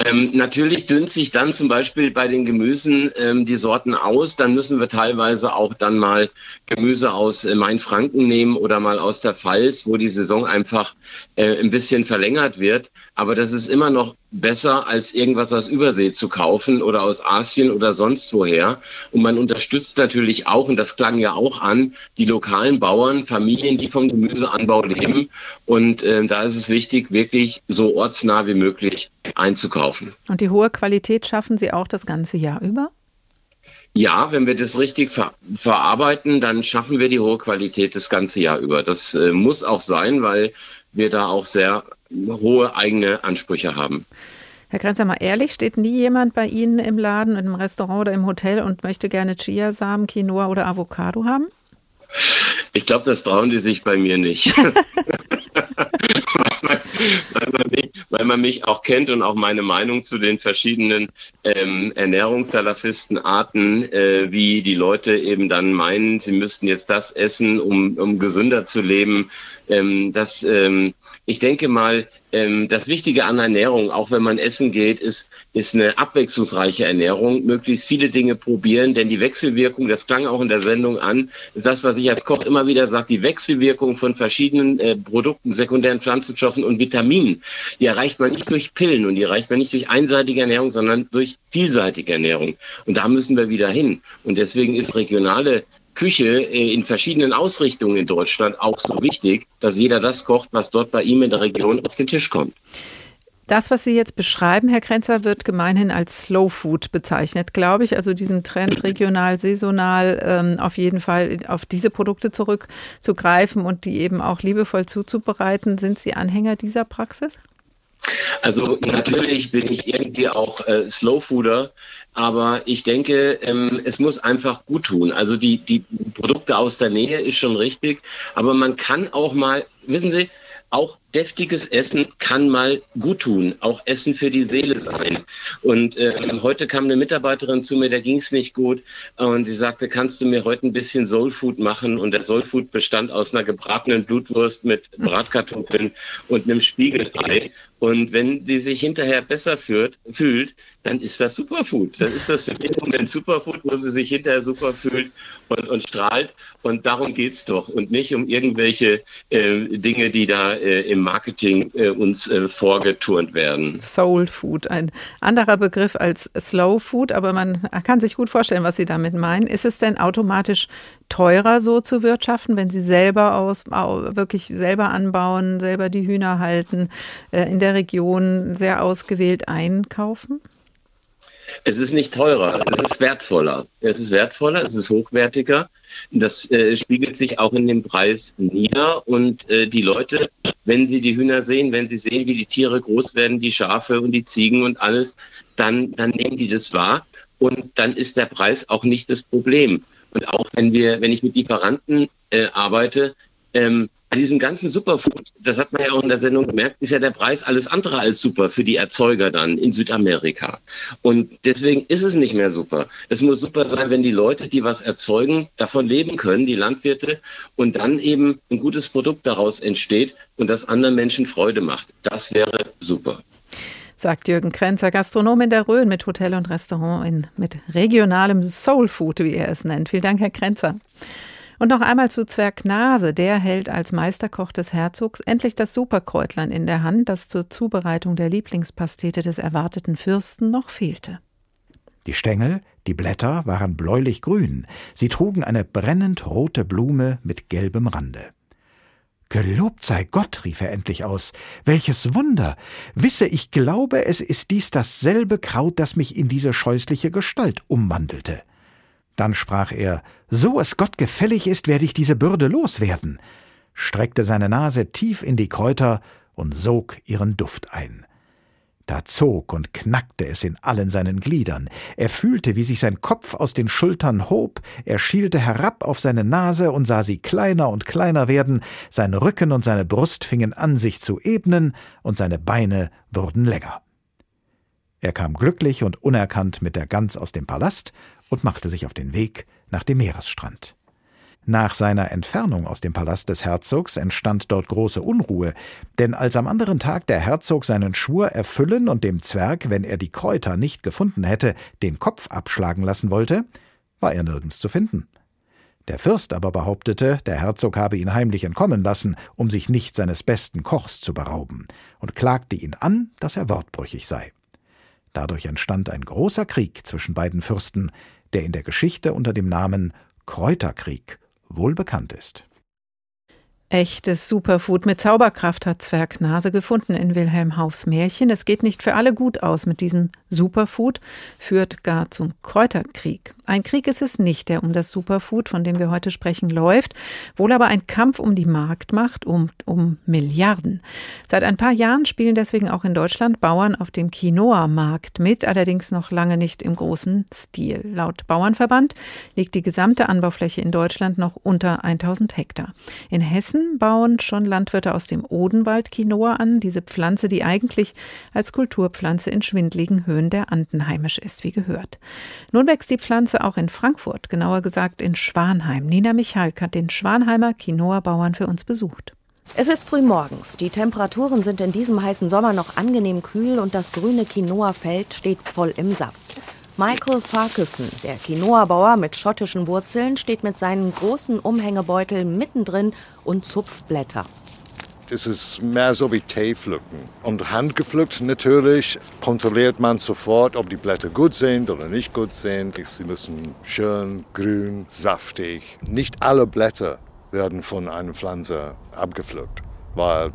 Ähm, natürlich dünnt sich dann zum Beispiel bei den Gemüsen ähm, die Sorten aus. Dann müssen wir teilweise auch dann mal Gemüse aus äh, Mainfranken nehmen oder mal aus der Pfalz, wo die Saison einfach äh, ein bisschen verlängert wird. Aber das ist immer noch besser, als irgendwas aus Übersee zu kaufen oder aus Asien oder sonst woher. Und man unterstützt natürlich auch, und das klang ja auch an, die lokalen Bauern, Familien, die vom Gemüseanbau leben. Und äh, da ist es wichtig, wirklich so ortsnah wie möglich einzukaufen. Und die hohe Qualität schaffen Sie auch das ganze Jahr über? Ja, wenn wir das richtig ver verarbeiten, dann schaffen wir die hohe Qualität das ganze Jahr über. Das äh, muss auch sein, weil wir da auch sehr hohe eigene Ansprüche haben. Herr Grenzer, mal ehrlich, steht nie jemand bei Ihnen im Laden, im Restaurant oder im Hotel und möchte gerne Chiasamen, Quinoa oder Avocado haben? Ich glaube, das trauen die sich bei mir nicht. [LAUGHS] weil, man mich, weil, man mich, auch kennt und auch meine Meinung zu den verschiedenen ähm, Ernährungssalafisten-Arten, äh, wie die Leute eben dann meinen, sie müssten jetzt das essen, um, um gesünder zu leben. Ähm, das, ähm, ich denke mal, ähm, das Wichtige an Ernährung, auch wenn man essen geht, ist, ist eine abwechslungsreiche Ernährung, möglichst viele Dinge probieren, denn die Wechselwirkung, das klang auch in der Sendung an, ist das, was ich als Koch immer wieder sage, die Wechselwirkung von verschiedenen äh, Produkten, sekundären Pflanzenstoffen und Vitaminen, die erreicht man nicht durch Pillen und die erreicht man nicht durch einseitige Ernährung, sondern durch vielseitige Ernährung. Und da müssen wir wieder hin. Und deswegen ist regionale Küche äh, in verschiedenen Ausrichtungen in Deutschland auch so wichtig, dass jeder das kocht, was dort bei ihm in der Region auf den Tisch kommt. Das, was Sie jetzt beschreiben, Herr Krenzer, wird gemeinhin als Slow Food bezeichnet, glaube ich. Also diesen Trend regional, saisonal ähm, auf jeden Fall auf diese Produkte zurückzugreifen und die eben auch liebevoll zuzubereiten. Sind Sie Anhänger dieser Praxis? Also natürlich bin ich irgendwie auch äh, Slow Fooder, aber ich denke, ähm, es muss einfach gut tun. Also die, die Produkte aus der Nähe ist schon richtig, aber man kann auch mal, wissen Sie, auch deftiges Essen kann mal gut tun, auch Essen für die Seele sein. Und äh, heute kam eine Mitarbeiterin zu mir, der ging es nicht gut und sie sagte, kannst du mir heute ein bisschen Soulfood machen? Und der Soulfood bestand aus einer gebratenen Blutwurst mit Bratkartoffeln und einem Spiegelei. Und wenn sie sich hinterher besser fühlt, fühlt, dann ist das Superfood. Dann ist das für den Moment Superfood, wo sie sich hinterher super fühlt und, und strahlt. Und darum geht es doch. Und nicht um irgendwelche äh, Dinge, die da äh, im Marketing äh, uns äh, vorgeturnt werden. Soul Food, ein anderer Begriff als Slow Food, aber man kann sich gut vorstellen, was Sie damit meinen. Ist es denn automatisch teurer, so zu wirtschaften, wenn Sie selber aus, wirklich selber anbauen, selber die Hühner halten, äh, in der Region sehr ausgewählt einkaufen? Es ist nicht teurer, es ist wertvoller. Es ist wertvoller, es ist hochwertiger. Das äh, spiegelt sich auch in dem Preis nieder. Und äh, die Leute, wenn sie die Hühner sehen, wenn sie sehen, wie die Tiere groß werden, die Schafe und die Ziegen und alles, dann, dann nehmen die das wahr. Und dann ist der Preis auch nicht das Problem. Und auch wenn wir, wenn ich mit Lieferanten äh, arbeite, ähm, bei diesem ganzen Superfood, das hat man ja auch in der Sendung gemerkt, ist ja der Preis alles andere als super für die Erzeuger dann in Südamerika. Und deswegen ist es nicht mehr super. Es muss super sein, wenn die Leute, die was erzeugen, davon leben können, die Landwirte, und dann eben ein gutes Produkt daraus entsteht und das anderen Menschen Freude macht. Das wäre super sagt Jürgen Krenzer, Gastronom in der Rhön mit Hotel und Restaurant in, mit regionalem Soulfood, wie er es nennt. Vielen Dank, Herr Krenzer. Und noch einmal zu Zwerg Nase. Der hält als Meisterkoch des Herzogs endlich das Superkräutlein in der Hand, das zur Zubereitung der Lieblingspastete des erwarteten Fürsten noch fehlte. Die Stängel, die Blätter waren bläulich grün. Sie trugen eine brennend rote Blume mit gelbem Rande. Gelobt sei Gott, rief er endlich aus. Welches Wunder! Wisse, ich glaube, es ist dies dasselbe Kraut, das mich in diese scheußliche Gestalt umwandelte. Dann sprach er, so es Gott gefällig ist, werde ich diese Bürde loswerden, streckte seine Nase tief in die Kräuter und sog ihren Duft ein. Da zog und knackte es in allen seinen Gliedern. Er fühlte, wie sich sein Kopf aus den Schultern hob, er schielte herab auf seine Nase und sah sie kleiner und kleiner werden, sein Rücken und seine Brust fingen an, sich zu ebnen, und seine Beine wurden länger. Er kam glücklich und unerkannt mit der Gans aus dem Palast und machte sich auf den Weg nach dem Meeresstrand. Nach seiner Entfernung aus dem Palast des Herzogs entstand dort große Unruhe, denn als am anderen Tag der Herzog seinen Schwur erfüllen und dem Zwerg, wenn er die Kräuter nicht gefunden hätte, den Kopf abschlagen lassen wollte, war er nirgends zu finden. Der Fürst aber behauptete, der Herzog habe ihn heimlich entkommen lassen, um sich nicht seines besten Kochs zu berauben, und klagte ihn an, dass er wortbrüchig sei. Dadurch entstand ein großer Krieg zwischen beiden Fürsten, der in der Geschichte unter dem Namen Kräuterkrieg wohl bekannt ist. Echtes Superfood mit Zauberkraft hat Zwergnase gefunden in Wilhelm Haufs Märchen. Es geht nicht für alle gut aus mit diesem Superfood, führt gar zum Kräuterkrieg. Ein Krieg ist es nicht, der um das Superfood, von dem wir heute sprechen, läuft, wohl aber ein Kampf um die Marktmacht, um, um Milliarden. Seit ein paar Jahren spielen deswegen auch in Deutschland Bauern auf dem Quinoa-Markt mit, allerdings noch lange nicht im großen Stil. Laut Bauernverband liegt die gesamte Anbaufläche in Deutschland noch unter 1000 Hektar. In Hessen Hessen bauen schon Landwirte aus dem Odenwald Quinoa an, diese Pflanze, die eigentlich als Kulturpflanze in schwindligen Höhen der Anden heimisch ist, wie gehört. Nun wächst die Pflanze auch in Frankfurt, genauer gesagt in Schwanheim. Nina Michalk hat den Schwanheimer Quinoa-Bauern für uns besucht. Es ist früh morgens. Die Temperaturen sind in diesem heißen Sommer noch angenehm kühl und das grüne Quinoa-Feld steht voll im Saft. Michael Farquharson, der Quinoa-Bauer mit schottischen Wurzeln, steht mit seinen großen Umhängebeutel mittendrin und zupft Blätter. Es ist mehr so wie Tee pflücken. Und handgepflückt natürlich kontrolliert man sofort, ob die Blätter gut sind oder nicht gut sind. Sie müssen schön, grün, saftig. Nicht alle Blätter werden von einer Pflanze abgepflückt, weil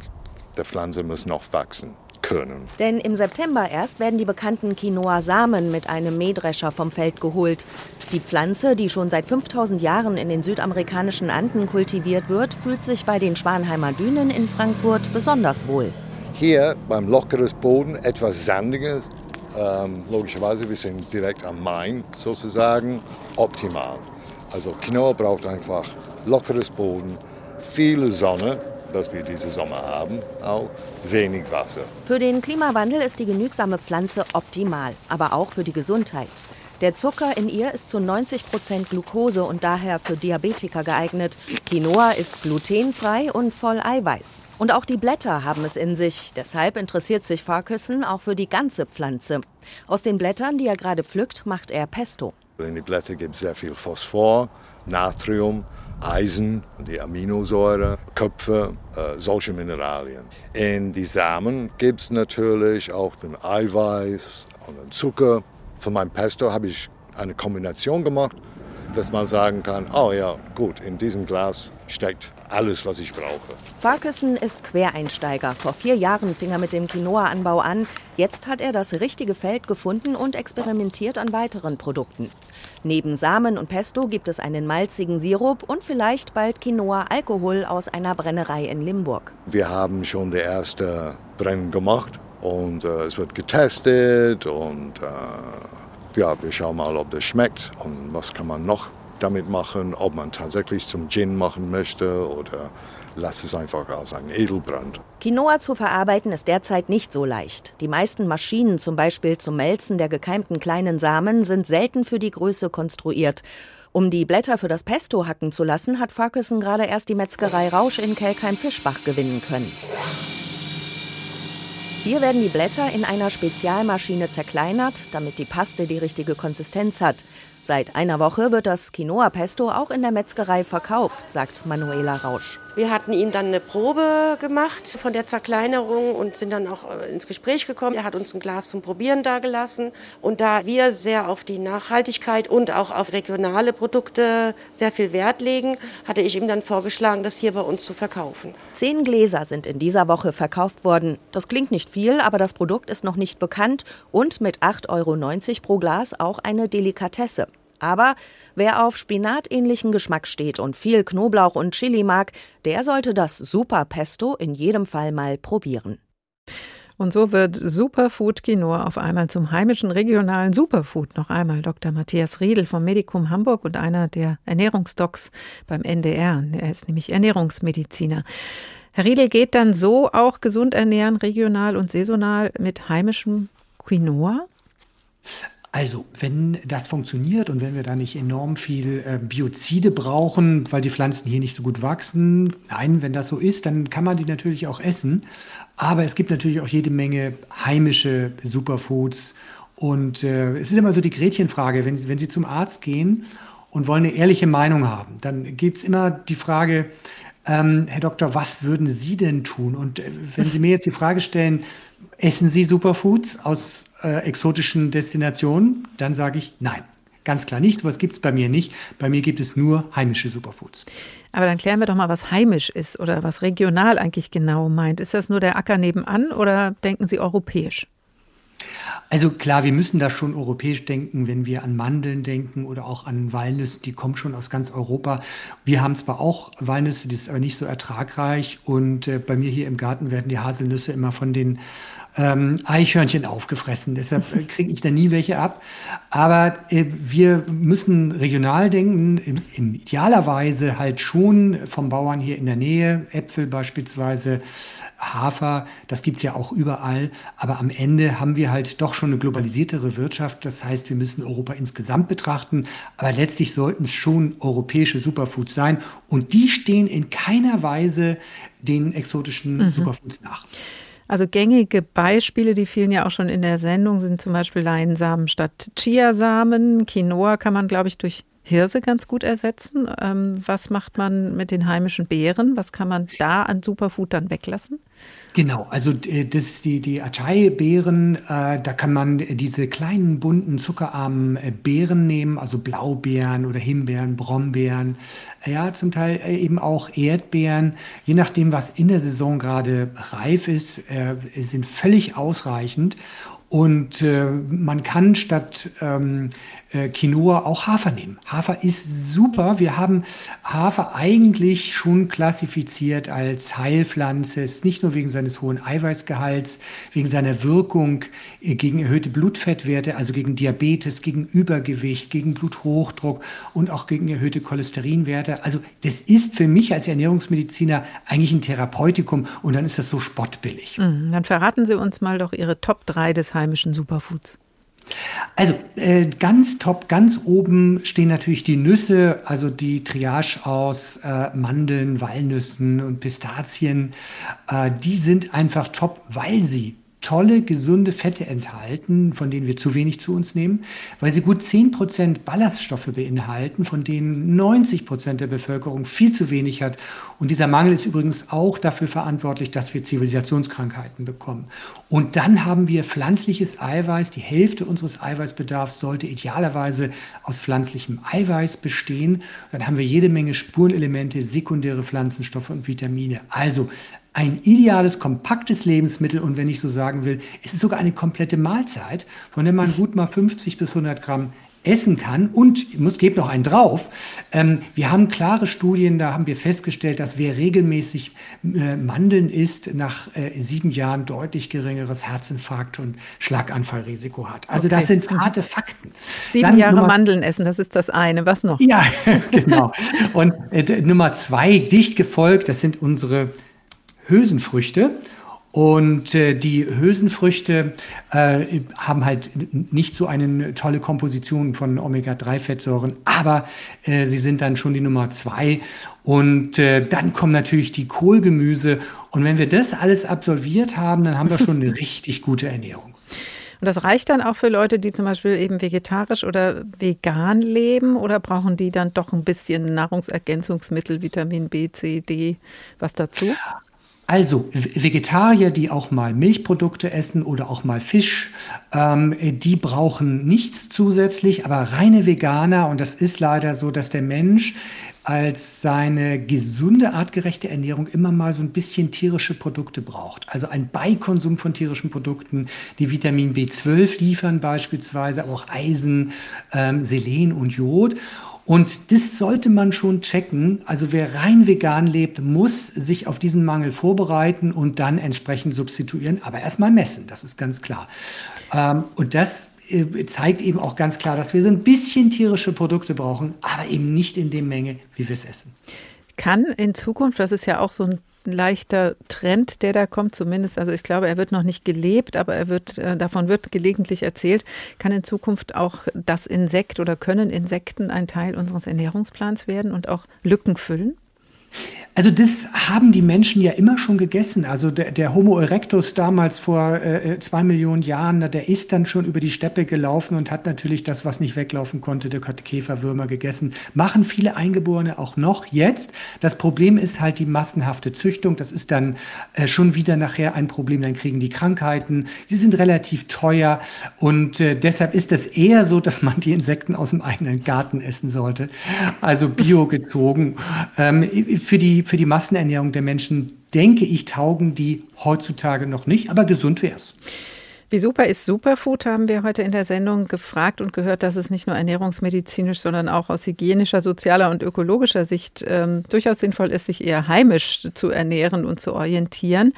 der Pflanze muss noch wachsen können. Denn im September erst werden die bekannten Quinoa-Samen mit einem Mähdrescher vom Feld geholt. Die Pflanze, die schon seit 5000 Jahren in den südamerikanischen Anden kultiviert wird, fühlt sich bei den Schwanheimer Dünen in Frankfurt besonders wohl. Hier beim lockeres Boden etwas sandiges, ähm, logischerweise, wir sind direkt am Main sozusagen, optimal. Also Quinoa braucht einfach lockeres Boden, viele Sonne das wir diese Sommer haben, auch wenig Wasser. Für den Klimawandel ist die genügsame Pflanze optimal, aber auch für die Gesundheit. Der Zucker in ihr ist zu 90 Prozent Glucose und daher für Diabetiker geeignet. Quinoa ist glutenfrei und voll Eiweiß. Und auch die Blätter haben es in sich. Deshalb interessiert sich Farquharson auch für die ganze Pflanze. Aus den Blättern, die er gerade pflückt, macht er Pesto. In den Blättern gibt es sehr viel Phosphor, Natrium Eisen, die Aminosäure, Köpfe, äh, solche Mineralien. In die Samen gibt es natürlich auch den Eiweiß und den Zucker. Für mein Pesto habe ich eine Kombination gemacht, dass man sagen kann, oh ja, gut, in diesem Glas steckt alles, was ich brauche. Farquharson ist Quereinsteiger. Vor vier Jahren fing er mit dem Quinoa-Anbau an. Jetzt hat er das richtige Feld gefunden und experimentiert an weiteren Produkten. Neben Samen und Pesto gibt es einen malzigen Sirup und vielleicht bald Quinoa-Alkohol aus einer Brennerei in Limburg. Wir haben schon die erste Brennen gemacht und äh, es wird getestet und äh, ja, wir schauen mal, ob das schmeckt und was kann man noch damit machen, ob man tatsächlich zum Gin machen möchte oder lass es einfach als ein Edelbrand. Quinoa zu verarbeiten ist derzeit nicht so leicht. Die meisten Maschinen, zum Beispiel zum Melzen der gekeimten kleinen Samen, sind selten für die Größe konstruiert. Um die Blätter für das Pesto hacken zu lassen, hat Farquharson gerade erst die Metzgerei Rausch in Kelkheim-Fischbach gewinnen können. Hier werden die Blätter in einer Spezialmaschine zerkleinert, damit die Paste die richtige Konsistenz hat. Seit einer Woche wird das Quinoa-Pesto auch in der Metzgerei verkauft, sagt Manuela Rausch. Wir hatten ihm dann eine Probe gemacht von der Zerkleinerung und sind dann auch äh, ins Gespräch gekommen. Er hat uns ein Glas zum Probieren dagelassen. Und da wir sehr auf die Nachhaltigkeit und auch auf regionale Produkte sehr viel Wert legen, hatte ich ihm dann vorgeschlagen, das hier bei uns zu verkaufen. Zehn Gläser sind in dieser Woche verkauft worden. Das klingt nicht viel, aber das Produkt ist noch nicht bekannt und mit 8,90 Euro pro Glas auch eine Delikatesse. Aber wer auf spinatähnlichen Geschmack steht und viel Knoblauch und Chili mag, der sollte das Super Pesto in jedem Fall mal probieren. Und so wird Superfood Quinoa auf einmal zum heimischen regionalen Superfood. Noch einmal Dr. Matthias Riedel vom Medikum Hamburg und einer der Ernährungsdocs beim NDR. Er ist nämlich Ernährungsmediziner. Herr Riedel, geht dann so auch gesund ernähren, regional und saisonal mit heimischem Quinoa? Also, wenn das funktioniert und wenn wir da nicht enorm viel äh, Biozide brauchen, weil die Pflanzen hier nicht so gut wachsen, nein, wenn das so ist, dann kann man die natürlich auch essen. Aber es gibt natürlich auch jede Menge heimische Superfoods. Und äh, es ist immer so die Gretchenfrage, wenn Sie, wenn Sie zum Arzt gehen und wollen eine ehrliche Meinung haben, dann gibt es immer die Frage, ähm, Herr Doktor, was würden Sie denn tun? Und äh, wenn Sie mir jetzt die Frage stellen, essen Sie Superfoods aus äh, exotischen Destinationen, dann sage ich nein. Ganz klar nicht, was gibt es bei mir nicht. Bei mir gibt es nur heimische Superfoods. Aber dann klären wir doch mal, was heimisch ist oder was regional eigentlich genau meint. Ist das nur der Acker nebenan oder denken Sie europäisch? Also klar, wir müssen da schon europäisch denken, wenn wir an Mandeln denken oder auch an Walnüsse, die kommen schon aus ganz Europa. Wir haben zwar auch Walnüsse, die ist aber nicht so ertragreich und äh, bei mir hier im Garten werden die Haselnüsse immer von den ähm, Eichhörnchen aufgefressen. Deshalb äh, kriege ich da nie welche ab. Aber äh, wir müssen regional denken, in, in idealerweise halt schon vom Bauern hier in der Nähe, Äpfel beispielsweise, Hafer, das gibt es ja auch überall. Aber am Ende haben wir halt doch schon eine globalisiertere Wirtschaft. Das heißt, wir müssen Europa insgesamt betrachten. Aber letztlich sollten es schon europäische Superfoods sein. Und die stehen in keiner Weise den exotischen mhm. Superfoods nach. Also gängige Beispiele, die fielen ja auch schon in der Sendung, sind zum Beispiel Leinsamen statt Chiasamen. Quinoa kann man, glaube ich, durch Hirse ganz gut ersetzen. Ähm, was macht man mit den heimischen Beeren? Was kann man da an Superfood dann weglassen? Genau, also äh, das die, die Acai-Beeren, äh, da kann man diese kleinen, bunten, zuckerarmen äh, Beeren nehmen, also Blaubeeren oder Himbeeren, Brombeeren, äh, ja, zum Teil eben auch Erdbeeren, je nachdem, was in der Saison gerade reif ist, äh, sind völlig ausreichend. Und äh, man kann statt ähm, äh, Quinoa auch Hafer nehmen. Hafer ist super. Wir haben Hafer eigentlich schon klassifiziert als Heilpflanze. Nicht nur wegen seines hohen Eiweißgehalts, wegen seiner Wirkung äh, gegen erhöhte Blutfettwerte, also gegen Diabetes, gegen Übergewicht, gegen Bluthochdruck und auch gegen erhöhte Cholesterinwerte. Also das ist für mich als Ernährungsmediziner eigentlich ein Therapeutikum und dann ist das so spottbillig. Mhm, dann verraten Sie uns mal doch Ihre Top 3 des heimischen Superfoods? Also äh, ganz top, ganz oben stehen natürlich die Nüsse, also die Triage aus äh, Mandeln, Walnüssen und Pistazien. Äh, die sind einfach top, weil sie tolle, gesunde Fette enthalten, von denen wir zu wenig zu uns nehmen, weil sie gut 10% Ballaststoffe beinhalten, von denen 90% der Bevölkerung viel zu wenig hat. Und dieser Mangel ist übrigens auch dafür verantwortlich, dass wir Zivilisationskrankheiten bekommen. Und dann haben wir pflanzliches Eiweiß. Die Hälfte unseres Eiweißbedarfs sollte idealerweise aus pflanzlichem Eiweiß bestehen. Dann haben wir jede Menge Spurenelemente, sekundäre Pflanzenstoffe und Vitamine. Also ein ideales, kompaktes Lebensmittel und wenn ich so sagen will, ist es sogar eine komplette Mahlzeit, von der man gut mal 50 bis 100 Gramm essen kann und muss gebe noch einen drauf. Ähm, wir haben klare Studien, da haben wir festgestellt, dass wer regelmäßig äh, Mandeln isst, nach äh, sieben Jahren deutlich geringeres Herzinfarkt und Schlaganfallrisiko hat. Also okay. das sind harte Fakten. Sieben Dann Jahre Nummer, Mandeln essen, das ist das eine. Was noch? Ja, [LAUGHS] genau. Und äh, Nummer zwei, dicht gefolgt, das sind unsere Hülsenfrüchte. Und äh, die Hülsenfrüchte äh, haben halt nicht so eine tolle Komposition von Omega-3-Fettsäuren, aber äh, sie sind dann schon die Nummer zwei. Und dann kommen natürlich die Kohlgemüse. Und wenn wir das alles absolviert haben, dann haben wir schon eine [LAUGHS] richtig gute Ernährung. Und das reicht dann auch für Leute, die zum Beispiel eben vegetarisch oder vegan leben oder brauchen die dann doch ein bisschen Nahrungsergänzungsmittel, Vitamin B, C, D, was dazu? Also Vegetarier, die auch mal Milchprodukte essen oder auch mal Fisch, ähm, die brauchen nichts zusätzlich, aber reine Veganer, und das ist leider so, dass der Mensch als seine gesunde, artgerechte Ernährung immer mal so ein bisschen tierische Produkte braucht. Also ein Beikonsum von tierischen Produkten, die Vitamin B12 liefern beispielsweise, aber auch Eisen, ähm, Selen und Jod. Und das sollte man schon checken. Also wer rein vegan lebt, muss sich auf diesen Mangel vorbereiten und dann entsprechend substituieren, aber erstmal messen, das ist ganz klar. Ähm, und das äh, zeigt eben auch ganz klar, dass wir so ein bisschen tierische Produkte brauchen, aber eben nicht in der Menge, wie wir es essen. Kann in Zukunft, das ist ja auch so ein leichter Trend, der da kommt, zumindest. Also ich glaube, er wird noch nicht gelebt, aber er wird, äh, davon wird gelegentlich erzählt. Kann in Zukunft auch das Insekt oder können Insekten ein Teil unseres Ernährungsplans werden und auch Lücken füllen? Also das haben die Menschen ja immer schon gegessen. Also der, der Homo erectus damals vor äh, äh zwei Millionen Jahren, der ist dann schon über die Steppe gelaufen und hat natürlich das, was nicht weglaufen konnte, der hat Käferwürmer gegessen. Machen viele Eingeborene auch noch jetzt. Das Problem ist halt die massenhafte Züchtung. Das ist dann äh, schon wieder nachher ein Problem. Dann kriegen die Krankheiten. Sie sind relativ teuer und äh, deshalb ist es eher so, dass man die Insekten aus dem eigenen Garten essen sollte. Also biogezogen. Ähm, für die für die Massenernährung der Menschen, denke ich, taugen die heutzutage noch nicht, aber gesund wäre es. Wie super ist Superfood, haben wir heute in der Sendung gefragt und gehört, dass es nicht nur ernährungsmedizinisch, sondern auch aus hygienischer, sozialer und ökologischer Sicht ähm, durchaus sinnvoll ist, sich eher heimisch zu ernähren und zu orientieren.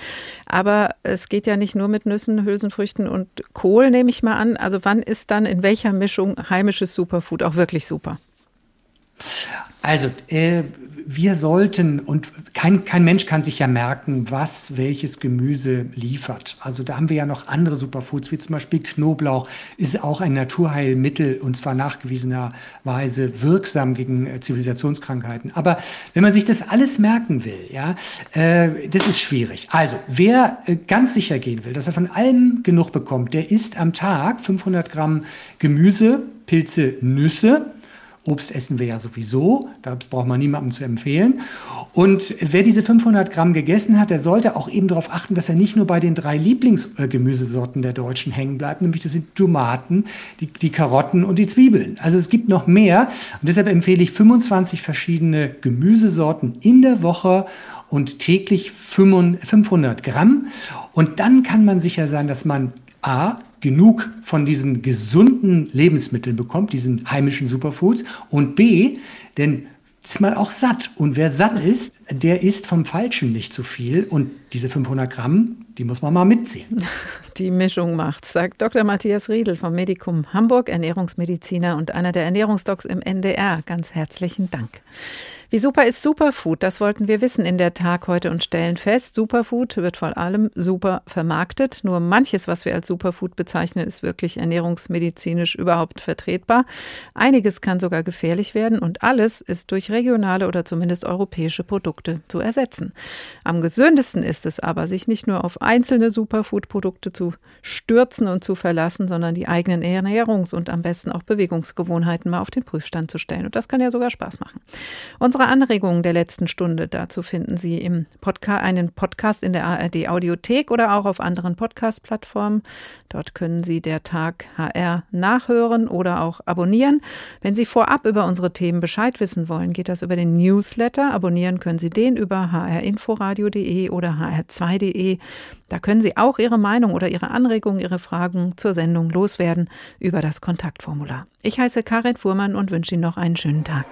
Aber es geht ja nicht nur mit Nüssen, Hülsenfrüchten und Kohl, nehme ich mal an. Also wann ist dann in welcher Mischung heimisches Superfood auch wirklich super? Also, äh, wir sollten, und kein, kein Mensch kann sich ja merken, was welches Gemüse liefert. Also da haben wir ja noch andere Superfoods, wie zum Beispiel Knoblauch, ist auch ein Naturheilmittel und zwar nachgewiesenerweise wirksam gegen äh, Zivilisationskrankheiten. Aber wenn man sich das alles merken will, ja, äh, das ist schwierig. Also, wer äh, ganz sicher gehen will, dass er von allem genug bekommt, der isst am Tag 500 Gramm Gemüse, Pilze, Nüsse Obst essen wir ja sowieso, das braucht man niemandem zu empfehlen. Und wer diese 500 Gramm gegessen hat, der sollte auch eben darauf achten, dass er nicht nur bei den drei Lieblingsgemüsesorten der Deutschen hängen bleibt, nämlich das sind Tomaten, die, die Karotten und die Zwiebeln. Also es gibt noch mehr und deshalb empfehle ich 25 verschiedene Gemüsesorten in der Woche und täglich 500 Gramm. Und dann kann man sicher sein, dass man A, genug von diesen gesunden Lebensmitteln bekommt, diesen heimischen Superfoods, und B, denn ist man auch satt. Und wer satt ist, der isst vom Falschen nicht zu viel. Und diese 500 Gramm, die muss man mal mitziehen. [LAUGHS] Die Mischung macht's, sagt Dr. Matthias Riedel vom Medikum Hamburg, Ernährungsmediziner und einer der Ernährungsdocs im NDR. Ganz herzlichen Dank. Wie super ist Superfood? Das wollten wir wissen in der Tag heute und stellen fest, Superfood wird vor allem super vermarktet. Nur manches, was wir als Superfood bezeichnen, ist wirklich ernährungsmedizinisch überhaupt vertretbar. Einiges kann sogar gefährlich werden und alles ist durch regionale oder zumindest europäische Produkte zu ersetzen. Am gesündesten ist es aber, sich nicht nur auf einzelne Superfood-Produkte zu stürzen und zu verlassen, sondern die eigenen Ernährungs- und am besten auch Bewegungsgewohnheiten mal auf den Prüfstand zu stellen. Und das kann ja sogar Spaß machen. Unsere Anregungen der letzten Stunde dazu finden Sie im Podcast, einen Podcast in der ARD Audiothek oder auch auf anderen Podcast-Plattformen. Dort können Sie der Tag HR nachhören oder auch abonnieren. Wenn Sie vorab über unsere Themen Bescheid wissen wollen, geht das über den Newsletter. Abonnieren können Sie den über hrinforadio.de oder hr2.de. Da können Sie auch Ihre Meinung oder Ihre Anregungen, Ihre Fragen zur Sendung loswerden über das Kontaktformular. Ich heiße Karin Fuhrmann und wünsche Ihnen noch einen schönen Tag.